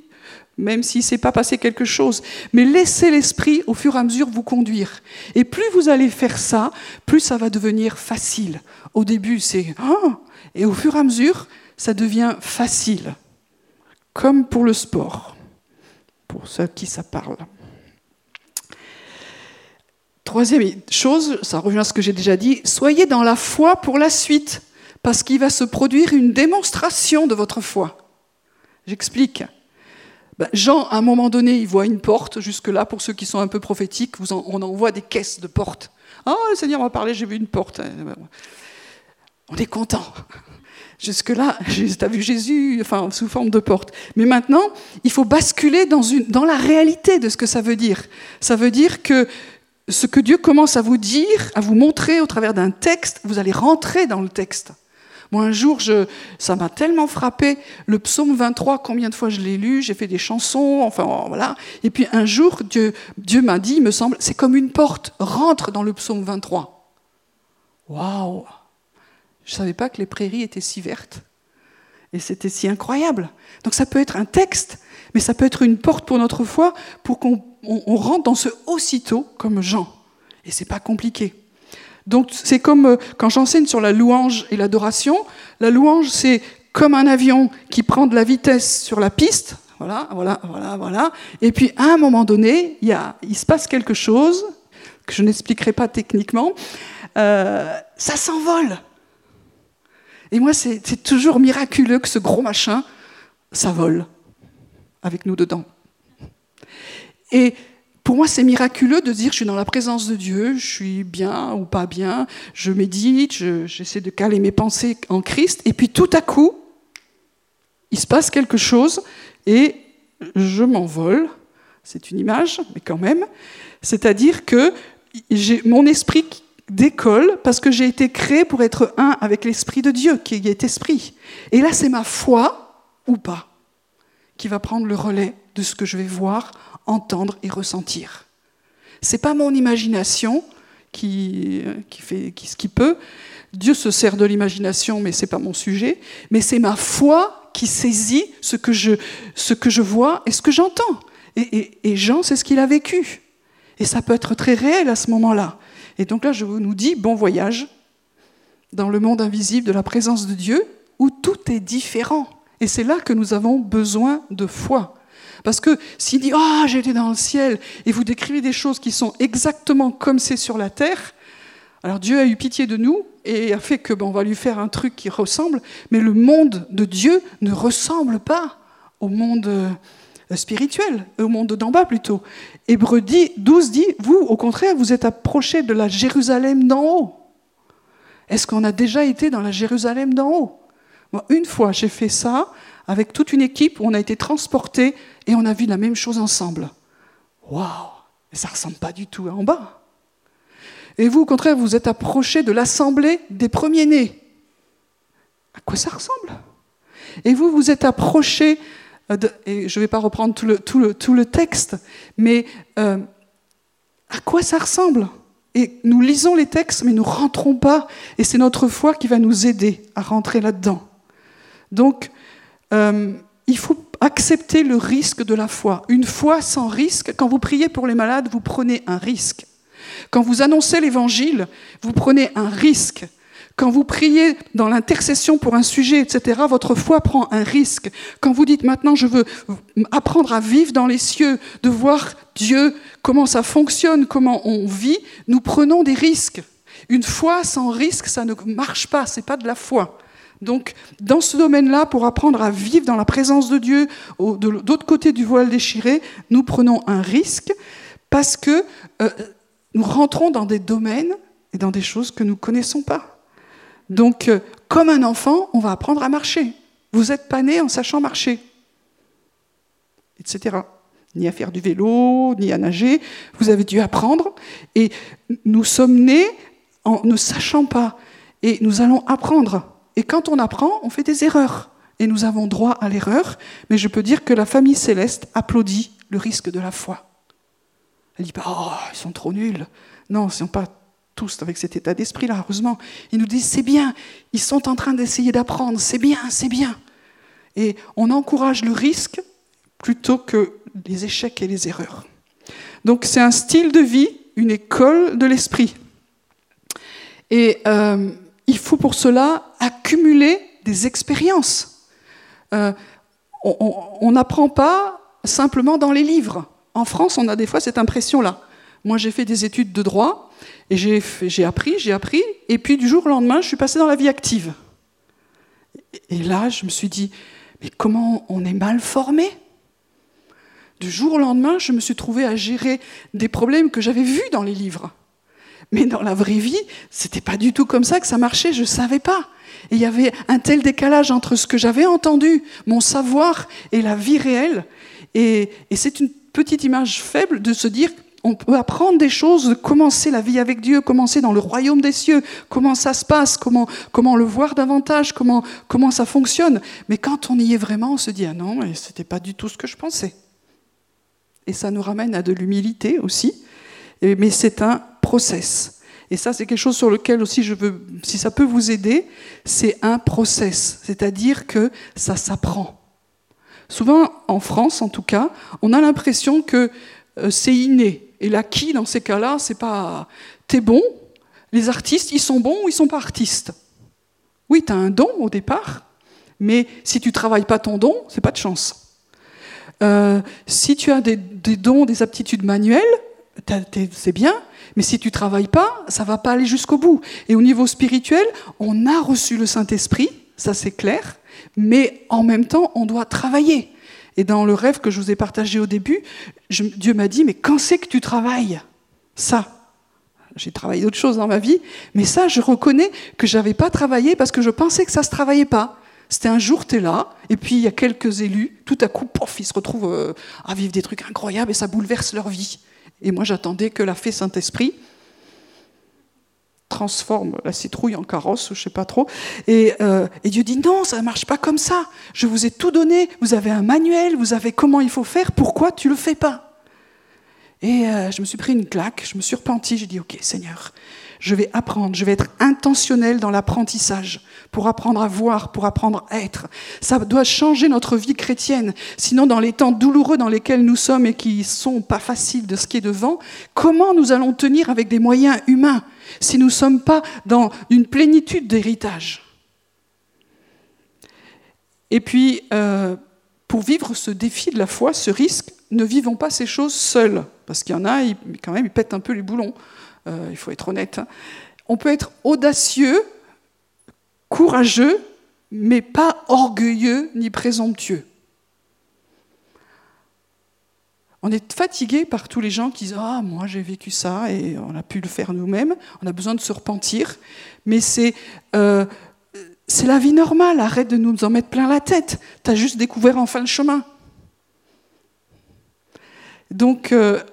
même s'il ne s'est pas passé quelque chose. Mais laissez l'Esprit, au fur et à mesure, vous conduire. Et plus vous allez faire ça, plus ça va devenir facile. Au début, c'est... Oh et au fur et à mesure, ça devient facile, comme pour le sport, pour ceux qui ça parle. Troisième chose, ça revient à ce que j'ai déjà dit, soyez dans la foi pour la suite, parce qu'il va se produire une démonstration de votre foi. J'explique. Ben, Jean, à un moment donné, il voit une porte, jusque-là, pour ceux qui sont un peu prophétiques, on envoie des caisses de portes. Ah, le Seigneur m'a parlé, j'ai vu une porte. On est content. Jusque-là, tu as vu Jésus enfin, sous forme de porte. Mais maintenant, il faut basculer dans, une, dans la réalité de ce que ça veut dire. Ça veut dire que ce que Dieu commence à vous dire, à vous montrer au travers d'un texte, vous allez rentrer dans le texte. Moi, un jour, je, ça m'a tellement frappé, le psaume 23, combien de fois je l'ai lu, j'ai fait des chansons, enfin voilà. Et puis un jour, Dieu, Dieu m'a dit, il me semble, c'est comme une porte, rentre dans le psaume 23. Waouh Je ne savais pas que les prairies étaient si vertes. Et c'était si incroyable. Donc ça peut être un texte, mais ça peut être une porte pour notre foi, pour qu'on rentre dans ce aussitôt comme Jean. Et c'est pas compliqué. Donc c'est comme euh, quand j'enseigne sur la louange et l'adoration. La louange, c'est comme un avion qui prend de la vitesse sur la piste. Voilà, voilà, voilà, voilà. Et puis à un moment donné, il, se passe quelque chose que je n'expliquerai pas techniquement. Euh, ça s'envole. Et moi, c'est toujours miraculeux que ce gros machin, ça vole avec nous dedans. Et pour moi, c'est miraculeux de dire je suis dans la présence de Dieu, je suis bien ou pas bien, je médite, j'essaie de caler mes pensées en Christ, et puis tout à coup, il se passe quelque chose et je m'envole. C'est une image, mais quand même. C'est-à-dire que mon esprit décolle parce que j'ai été créé pour être un avec l'Esprit de Dieu, qui est esprit. Et là, c'est ma foi ou pas qui va prendre le relais de ce que je vais voir, entendre et ressentir. C'est pas mon imagination qui, qui fait ce qui peut. Dieu se sert de l'imagination, mais c'est pas mon sujet. Mais c'est ma foi qui saisit ce que je, ce que je vois et ce que j'entends. Et, et Jean, c'est ce qu'il a vécu. Et ça peut être très réel à ce moment-là. Et donc là, je nous dis bon voyage dans le monde invisible de la présence de Dieu, où tout est différent. Et c'est là que nous avons besoin de foi. Parce que s'il dit Ah, j'étais dans le ciel, et vous décrivez des choses qui sont exactement comme c'est sur la terre, alors Dieu a eu pitié de nous et a fait que ben, on va lui faire un truc qui ressemble, mais le monde de Dieu ne ressemble pas au monde euh, spirituel, au monde d'en bas plutôt. Hébreu 12 dit Vous, au contraire, vous êtes approchés de la Jérusalem d'en haut. Est-ce qu'on a déjà été dans la Jérusalem d'en haut? Moi, Une fois, j'ai fait ça avec toute une équipe, on a été transportés et on a vu la même chose ensemble. Waouh ça ne ressemble pas du tout à en bas. Et vous, au contraire, vous êtes approché de l'assemblée des premiers-nés. À quoi ça ressemble? Et vous, vous êtes approché, euh, et je ne vais pas reprendre tout le, texte, mais euh, à quoi ça ressemble? Et nous lisons les textes, mais nous ne rentrons pas, et c'est notre foi qui va nous aider à rentrer là-dedans. Donc, euh, il faut accepter le risque de la foi. Une foi sans risque, quand vous priez pour les malades, vous prenez un risque. Quand vous annoncez l'évangile, vous prenez un risque. Quand vous priez dans l'intercession pour un sujet, etc., votre foi prend un risque. Quand vous dites maintenant, je veux apprendre à vivre dans les cieux, de voir Dieu, comment ça fonctionne, comment on vit, nous prenons des risques. Une foi sans risque, ça ne marche pas, c'est pas de la foi. Donc, dans ce domaine-là, pour apprendre à vivre dans la présence de Dieu, de l'autre côté du voile déchiré, nous prenons un risque parce que euh, nous rentrons dans des domaines et dans des choses que nous ne connaissons pas. Donc, euh, comme un enfant, on va apprendre à marcher. Vous n'êtes pas né en sachant marcher, etc. Ni à faire du vélo, ni à nager. Vous avez dû apprendre. Et nous sommes nés en ne sachant pas. Et nous allons apprendre. Et quand on apprend, on fait des erreurs. Et nous avons droit à l'erreur, mais je peux dire que la famille céleste applaudit le risque de la foi. Elle dit pas, oh, ils sont trop nuls. Non, ils sont pas tous avec cet état d'esprit-là, heureusement. Ils nous disent, c'est bien, ils sont en train d'essayer d'apprendre, c'est bien, c'est bien. Et on encourage le risque plutôt que les échecs et les erreurs. Donc c'est un style de vie, une école de l'esprit. Et euh, il faut pour cela accumuler des expériences. Euh, on n'apprend pas simplement dans les livres. En France, on a des fois cette impression-là. Moi, j'ai fait des études de droit et j'ai appris, j'ai appris, et puis du jour au lendemain, je suis passée dans la vie active. Et là, je me suis dit, mais comment on est mal formé? Du jour au lendemain, je me suis trouvée à gérer des problèmes que j'avais vus dans les livres. Mais dans la vraie vie, c'était pas du tout comme ça que ça marchait, je savais pas. Et il y avait un tel décalage entre ce que j'avais entendu, mon savoir et la vie réelle. Et c'est une petite image faible de se dire on peut apprendre des choses, commencer la vie avec Dieu, commencer dans le royaume des cieux, comment ça se passe, comment, comment le voir davantage, comment, comment ça fonctionne. Mais quand on y est vraiment, on se dit Ah non, mais c'était pas du tout ce que je pensais. Et ça nous ramène à de l'humilité aussi. Mais c'est un process. Et ça, c'est quelque chose sur lequel aussi je veux, si ça peut vous aider, c'est un process. C'est-à-dire que ça s'apprend. Souvent, en France en tout cas, on a l'impression que euh, c'est inné. Et l'acquis, dans ces cas-là, c'est pas t'es bon, les artistes, ils sont bons ou ils sont pas artistes. Oui, tu as un don au départ, mais si tu travailles pas ton don, c'est pas de chance. Euh, si tu as des, dons, des aptitudes manuelles, c'est bien, mais si tu travailles pas, ça va pas aller jusqu'au bout. Et au niveau spirituel, on a reçu le Saint-Esprit, ça c'est clair, mais en même temps, on doit travailler. Et dans le rêve que je vous ai partagé au début, Dieu m'a dit, mais quand c'est que tu travailles Ça? J'ai travaillé d'autres choses dans ma vie, mais ça, je reconnais que je n'avais pas travaillé parce que je pensais que ça ne se travaillait pas. C'était un jour, tu es là, et puis il y a quelques élus, tout à coup, pof, ils se retrouvent euh, à vivre des trucs incroyables et ça bouleverse leur vie. Et moi, j'attendais que la fée Saint-Esprit transforme la citrouille en carrosse, je ne sais pas trop. Euh, et, Dieu dit non, ça ne marche pas comme ça. Je vous ai tout donné, vous avez un manuel, vous avez comment il faut faire, pourquoi tu le fais pas? Et euh, je me suis pris une claque, je me suis repenti, j'ai dit ok Seigneur, je vais apprendre, je vais être intentionnel dans l'apprentissage pour apprendre à voir, pour apprendre à être. Ça doit changer notre vie chrétienne. Sinon, dans les temps douloureux dans lesquels nous sommes et qui sont pas faciles de ce qui est devant, comment nous allons tenir avec des moyens humains si nous ne sommes pas dans une plénitude d'héritage? Et puis, euh, pour vivre ce défi de la foi, ce risque, ne vivons pas ces choses seuls, parce qu'il y en a, quand même, ils pètent un peu les boulons. Euh, il faut être honnête. On peut être audacieux, courageux, mais pas orgueilleux ni présomptueux. On est fatigué par tous les gens qui disent Ah, moi j'ai vécu ça et on a pu le faire nous-mêmes, on a besoin de se repentir. Mais c'est euh, la vie normale, arrête de nous en mettre plein la tête. Tu as juste découvert enfin le chemin. Donc, euh,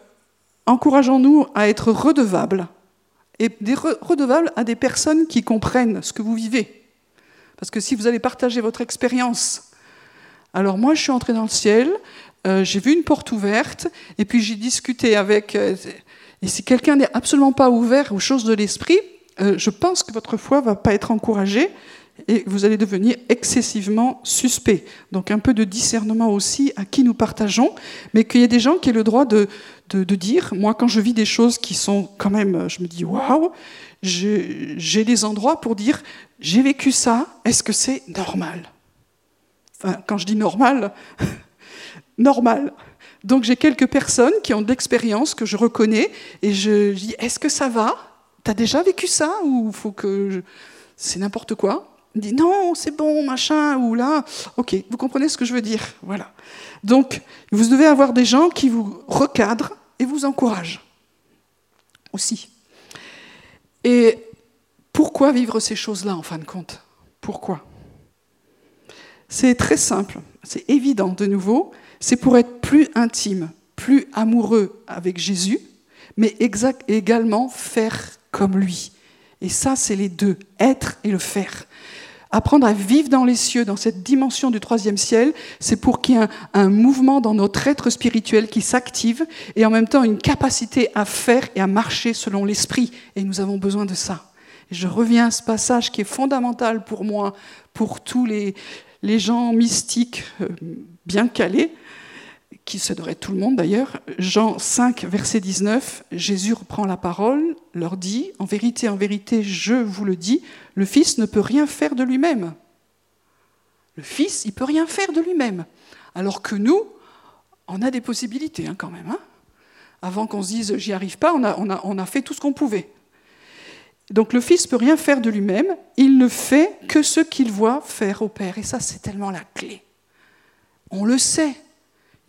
encourageons-nous à être redevables, et redevables à des personnes qui comprennent ce que vous vivez. Parce que si vous allez partager votre expérience, alors moi je suis entrée dans le ciel, euh, j'ai vu une porte ouverte, et puis j'ai discuté avec... Euh, et si quelqu'un n'est absolument pas ouvert aux choses de l'esprit, euh, je pense que votre foi va pas être encouragée et vous allez devenir excessivement suspect. Donc un peu de discernement aussi à qui nous partageons, mais qu'il y ait des gens qui aient le droit de, de, dire, moi quand je vis des choses qui sont quand même, je me dis, waouh, j'ai des endroits pour dire, j'ai vécu ça, est-ce que c'est normal? Enfin, quand je dis normal, normal. Donc j'ai quelques personnes qui ont de l'expérience que je reconnais et je dis, est-ce que ça va? T'as déjà vécu ça ou faut que c'est n'importe quoi? Dit non, c'est bon, machin, ou là. Ok, vous comprenez ce que je veux dire. Voilà. Donc, vous devez avoir des gens qui vous recadrent et vous encouragent aussi. Et pourquoi vivre ces choses-là, en fin de compte? Pourquoi? C'est très simple, c'est évident de nouveau. C'est pour être plus intime, plus amoureux avec Jésus, mais également faire comme lui. Et ça, c'est les deux, être et le faire. Apprendre à vivre dans les cieux, dans cette dimension du troisième ciel, c'est pour qu'il y ait un, mouvement dans notre être spirituel qui s'active et en même temps une capacité à faire et à marcher selon l'esprit. Et nous avons besoin de ça. Et je reviens à ce passage qui est fondamental pour moi, pour tous les, gens mystiques euh, bien calés, qui se devrait tout le monde d'ailleurs, Jean 5, verset 19, Jésus reprend la parole, leur dit, En vérité, en vérité, je vous le dis, le Fils ne peut rien faire de lui-même. Le Fils, il peut rien faire de lui-même. Alors que nous, on a des possibilités hein, quand même. Hein. Avant qu'on se dise j'y arrive pas, on a, fait tout ce qu'on pouvait. Donc le Fils peut rien faire de lui-même, il ne fait que ce qu'il voit faire au Père. Et ça, c'est tellement la clé. On le sait.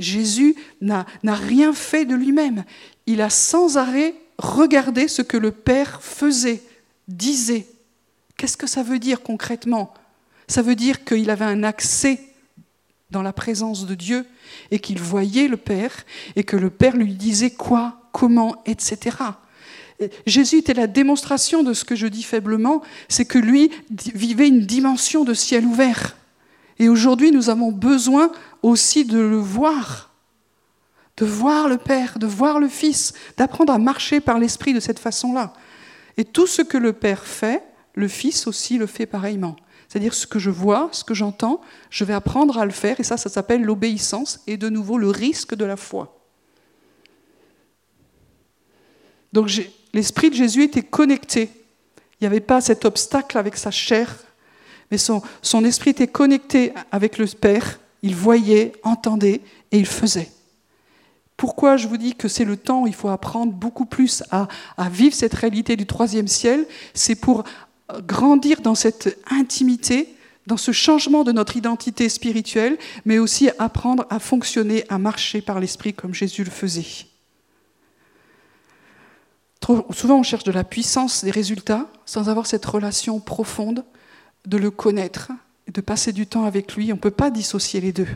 Jésus n'a rien fait de lui-même. Il a sans arrêt regardé ce que le Père faisait, disait. Qu'est-ce que ça veut dire concrètement? Ça veut dire qu'il avait un accès dans la présence de Dieu et qu'il voyait le Père et que le Père lui disait quoi, comment, etc. Jésus était la démonstration de ce que je dis faiblement, c'est que lui vivait une dimension de ciel ouvert. Et aujourd'hui, nous avons besoin aussi de le voir, de voir le Père, de voir le Fils, d'apprendre à marcher par l'Esprit de cette façon-là. Et tout ce que le Père fait, le Fils aussi le fait pareillement. C'est-à-dire ce que je vois, ce que j'entends, je vais apprendre à le faire, et ça, ça s'appelle l'obéissance, et de nouveau le risque de la foi. Donc l'Esprit de Jésus était connecté. Il n'y avait pas cet obstacle avec sa chair, mais son, esprit était connecté avec le Père. Il voyait, entendait et il faisait. Pourquoi je vous dis que c'est le temps où il faut apprendre beaucoup plus à, à vivre cette réalité du troisième ciel? C'est pour grandir dans cette intimité, dans ce changement de notre identité spirituelle, mais aussi apprendre à fonctionner, à marcher par l'Esprit comme Jésus le faisait. Trop souvent, on cherche de la puissance, des résultats, sans avoir cette relation profonde de le connaître de passer du temps avec lui. On ne peut pas dissocier les deux.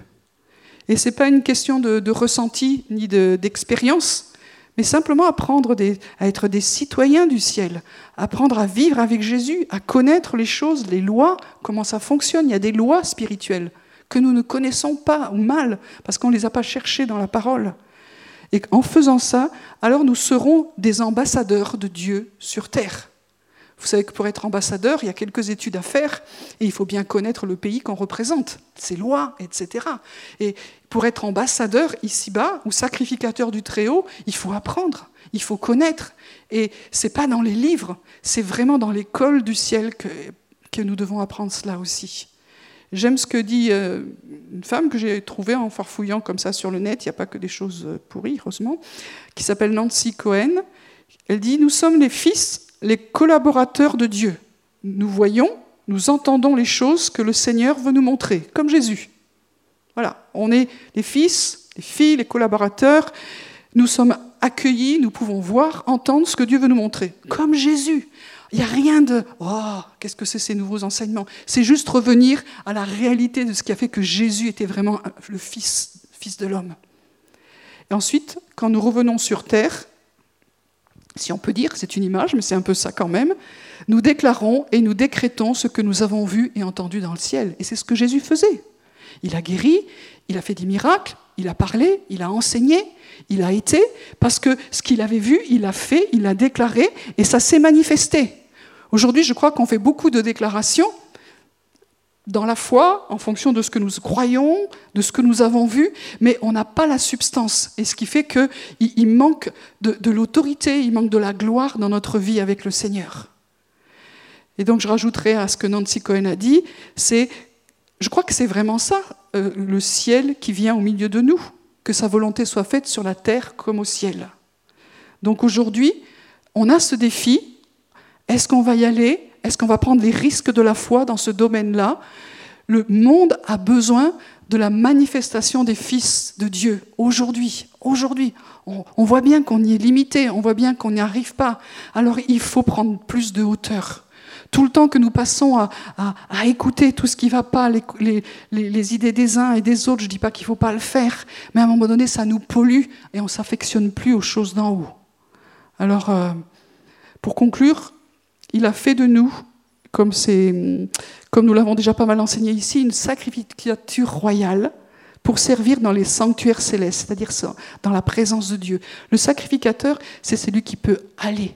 Et ce n'est pas une question de, ressenti ni d'expérience, mais simplement apprendre à être des citoyens du ciel, apprendre à vivre avec Jésus, à connaître les choses, les lois, comment ça fonctionne. Il y a des lois spirituelles que nous ne connaissons pas ou mal parce qu'on ne les a pas cherchées dans la parole. Et en faisant ça, alors nous serons des ambassadeurs de Dieu sur terre. Vous savez que pour être ambassadeur, il y a quelques études à faire et il faut bien connaître le pays qu'on représente, ses lois, etc. Et pour être ambassadeur ici-bas ou sacrificateur du Très-Haut, il faut apprendre, il faut connaître. Et ce n'est pas dans les livres, c'est vraiment dans l'école du ciel que, que nous devons apprendre cela aussi. J'aime ce que dit euh, une femme que j'ai trouvée en farfouillant comme ça sur le net, il n'y a pas que des choses euh, pourries, heureusement, qui s'appelle Nancy Cohen. Elle dit Nous sommes les fils, les collaborateurs de Dieu. Nous voyons, nous entendons les choses que le Seigneur veut nous montrer, comme Jésus. Voilà, on est les fils, les filles, les collaborateurs. Nous sommes accueillis, nous pouvons voir, entendre ce que Dieu veut nous montrer, comme Jésus. Il n'y a rien de Oh, qu'est-ce que c'est ces nouveaux enseignements? C'est juste revenir à la réalité de ce qui a fait que Jésus était vraiment le Fils, fils de l'homme. Et ensuite, quand nous revenons sur terre, si on peut dire, c'est une image, mais c'est un peu ça quand même, nous déclarons et nous décrétons ce que nous avons vu et entendu dans le ciel. Et c'est ce que Jésus faisait. Il a guéri, il a fait des miracles, il a parlé, il a enseigné, il a été, parce que ce qu'il avait vu, il a fait, il a déclaré, et ça s'est manifesté. Aujourd'hui, je crois qu'on fait beaucoup de déclarations dans la foi, en fonction de ce que nous croyons, de ce que nous avons vu, mais on n'a pas la substance. Et ce qui fait qu'il manque de, l'autorité, il manque de la gloire dans notre vie avec le Seigneur. Et donc je rajouterai à ce que Nancy Cohen a dit, c'est, je crois que c'est vraiment ça, euh, le ciel qui vient au milieu de nous, que sa volonté soit faite sur la terre comme au ciel. Donc aujourd'hui, on a ce défi. Est-ce qu'on va y aller Est-ce qu'on va prendre les risques de la foi dans ce domaine-là? Le monde a besoin de la manifestation des fils de Dieu aujourd'hui. Aujourd'hui, on, voit bien qu'on y est limité, on voit bien qu'on n'y arrive pas. Alors il faut prendre plus de hauteur tout le temps que nous passons à, écouter tout ce qui ne va pas, les, idées des uns et des autres, je ne dis pas qu'il ne faut pas le faire, mais à un moment donné, ça nous pollue et on ne s'affectionne plus aux choses d'en haut. Alors, euh, pour conclure, il a fait de nous, comme, nous l'avons déjà pas mal enseigné ici, une sacrificature royale pour servir dans les sanctuaires célestes, c'est-à-dire dans la présence de Dieu. Le sacrificateur, c'est celui qui peut aller,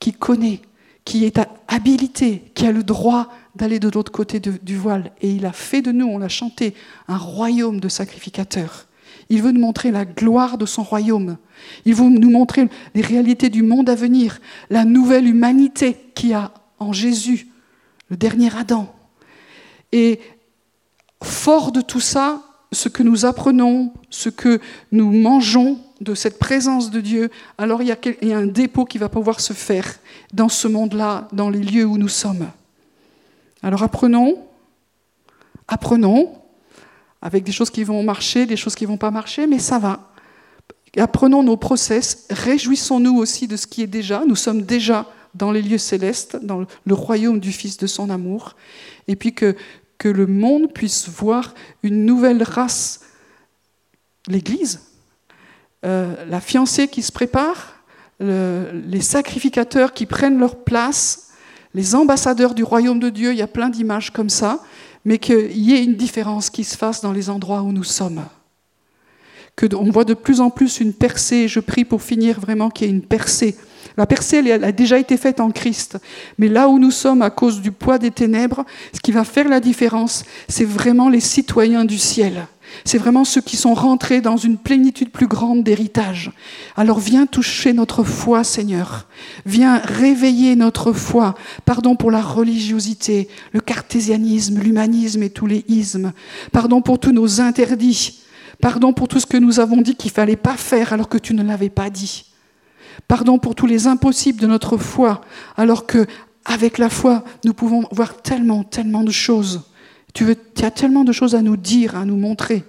qui connaît, qui est habilité, qui a le droit d'aller de l'autre côté du voile. Et il a fait de nous, on l'a chanté, un royaume de sacrificateurs. Il veut nous montrer la gloire de son royaume. Il veut nous montrer les réalités du monde à venir, la nouvelle humanité qu'il y a en Jésus, le dernier Adam. Et fort de tout ça, ce que nous apprenons, ce que nous mangeons de cette présence de Dieu, alors il y, a, un dépôt qui va pouvoir se faire dans ce monde-là, dans les lieux où nous sommes. Alors apprenons, apprenons, avec des choses qui vont marcher, des choses qui vont pas marcher, mais ça va. Apprenons nos process, réjouissons-nous aussi de ce qui est déjà, nous sommes déjà dans les lieux célestes, dans le royaume du Fils de son amour, et puis que, que le monde puisse voir une nouvelle race, l'Église, euh, la fiancée qui se prépare, les sacrificateurs qui prennent leur place, les ambassadeurs du royaume de Dieu, il y a plein d'images comme ça, mais qu'il y ait une différence qui se fasse dans les endroits où nous sommes. Que on voit de plus en plus une percée, je prie pour finir vraiment qu'il y ait une percée la percée, elle a déjà été faite en Christ. Mais là où nous sommes à cause du poids des ténèbres, ce qui va faire la différence, c'est vraiment les citoyens du ciel. C'est vraiment ceux qui sont rentrés dans une plénitude plus grande d'héritage. Alors viens toucher notre foi, Seigneur. Viens réveiller notre foi. Pardon pour la religiosité, le cartésianisme, l'humanisme et tous les ismes. Pardon pour tous nos interdits. Pardon pour tout ce que nous avons dit qu'il fallait pas faire alors que tu ne l'avais pas dit. Pardon pour tous les impossibles de notre foi, alors que avec la foi, nous pouvons voir tellement, tellement de choses. Tu, as tellement de choses à nous dire, à nous montrer.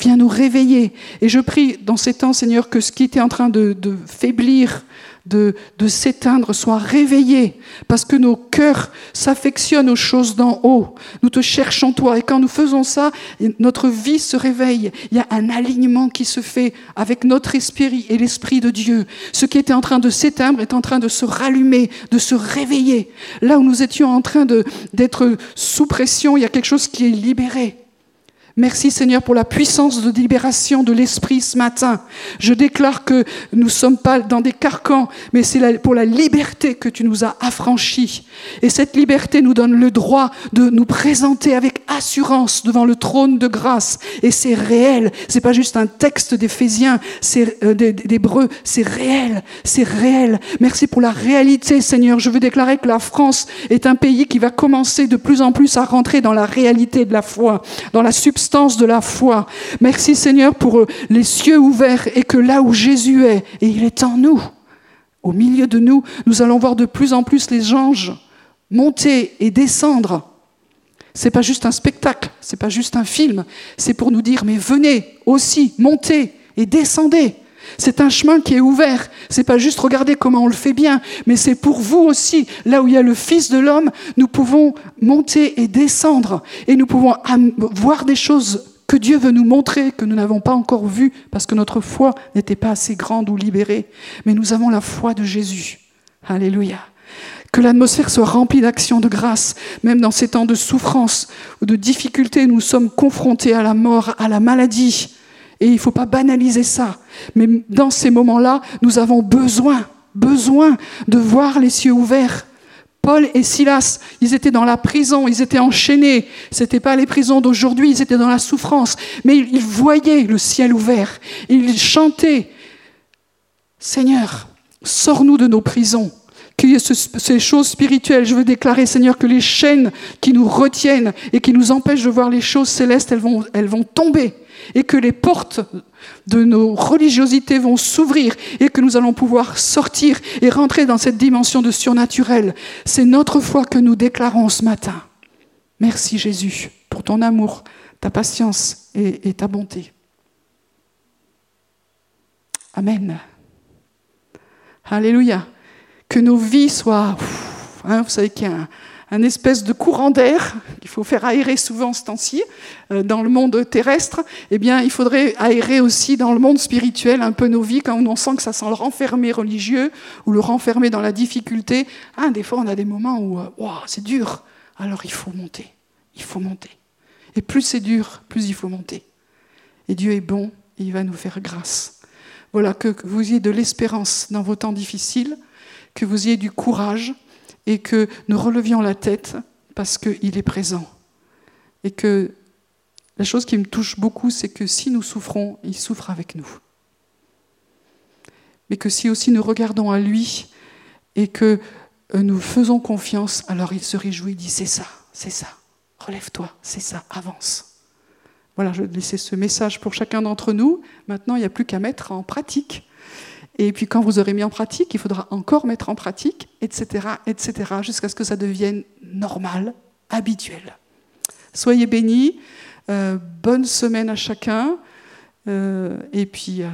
Viens nous réveiller. Et je prie dans ces temps, Seigneur, que ce qui était en train de faiblir, de, s'éteindre, soit réveillé, parce que nos cœurs s'affectionnent aux choses d'en haut. Nous te cherchons toi, et quand nous faisons ça, notre vie se réveille. Il y a un alignement qui se fait avec notre esprit et l'esprit de Dieu. Ce qui était en train de s'éteindre est en train de se rallumer, de se réveiller. Là où nous étions en train d'être sous pression, il y a quelque chose qui est libéré. Merci Seigneur pour la puissance de libération de l'Esprit ce matin. Je déclare que nous ne sommes pas dans des carcans, mais c'est pour la liberté que tu nous as affranchis. Et cette liberté nous donne le droit de nous présenter avec assurance devant le trône de grâce. Et c'est réel. C'est pas juste un texte d'Éphésiens, c'est euh, d'Hébreux. C'est réel. C'est réel. Merci pour la réalité, Seigneur. Je veux déclarer que la France est un pays qui va commencer de plus en plus à rentrer dans la réalité de la foi, dans la substance de la foi. Merci Seigneur pour euh, les cieux ouverts et que là où Jésus est, et il est en nous, au milieu de nous, nous allons voir de plus en plus les anges monter et descendre. C'est pas juste un spectacle, c'est pas juste un film, c'est pour nous dire mais venez aussi, montez et descendez. C'est un chemin qui est ouvert. C'est pas juste regarder comment on le fait bien, mais c'est pour vous aussi. Là où il y a le Fils de l'homme, nous pouvons monter et descendre et nous pouvons voir des choses que Dieu veut nous montrer, que nous n'avons pas encore vues parce que notre foi n'était pas assez grande ou libérée. Mais nous avons la foi de Jésus. Alléluia. Que l'atmosphère soit remplie d'actions de grâce, même dans ces temps de souffrance ou de difficulté, nous sommes confrontés à la mort, à la maladie. Et il ne faut pas banaliser ça. Mais dans ces moments-là, nous avons besoin, besoin de voir les cieux ouverts. Paul et Silas, ils étaient dans la prison, ils étaient enchaînés. Ce n'étaient pas les prisons d'aujourd'hui, ils étaient dans la souffrance. Mais ils voyaient le ciel ouvert. Ils chantaient Seigneur, sors-nous de nos prisons qu'il y ait ces choses spirituelles. Je veux déclarer, Seigneur, que les chaînes qui nous retiennent et qui nous empêchent de voir les choses célestes, elles vont, elles vont tomber et que les portes de nos religiosités vont s'ouvrir et que nous allons pouvoir sortir et rentrer dans cette dimension de surnaturel. C'est notre foi que nous déclarons ce matin. Merci Jésus pour ton amour, ta patience et, ta bonté. Amen. Alléluia. Que nos vies soient... Hein, vous savez qu'il a un espèce de courant d'air qu'il faut faire aérer souvent ce temps-ci euh, dans le monde terrestre, eh bien, il faudrait aérer aussi dans le monde spirituel un peu nos vies quand on sent que ça sent le renfermer religieux ou le renfermer dans la difficulté. Ah, des fois, on a des moments où euh, c'est dur. Alors, il faut monter. Il faut monter. Et plus c'est dur, plus il faut monter. Et Dieu est bon et il va nous faire grâce. Voilà, que vous ayez de l'espérance dans vos temps difficiles, que vous ayez du courage et que nous relevions la tête parce qu'il est présent. Et que la chose qui me touche beaucoup, c'est que si nous souffrons, il souffre avec nous. Mais que si aussi nous regardons à lui et que euh, nous faisons confiance, alors il se réjouit, il dit c'est ça, c'est ça, relève-toi, c'est ça, avance. voilà, je vais laisser ce message pour chacun d'entre nous. Maintenant, il n'y a plus qu'à mettre en pratique. Et puis quand vous aurez mis en pratique, il faudra encore mettre en pratique, etc., etc., jusqu'à ce que ça devienne normal, habituel. Soyez bénis. Euh, bonne semaine à chacun. Euh, et puis, euh,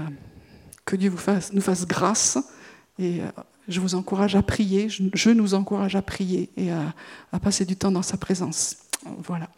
que Dieu vous fasse, nous fasse grâce. Et je vous encourage à prier. Je, nous encourage à prier et à passer du temps dans sa présence. Voilà.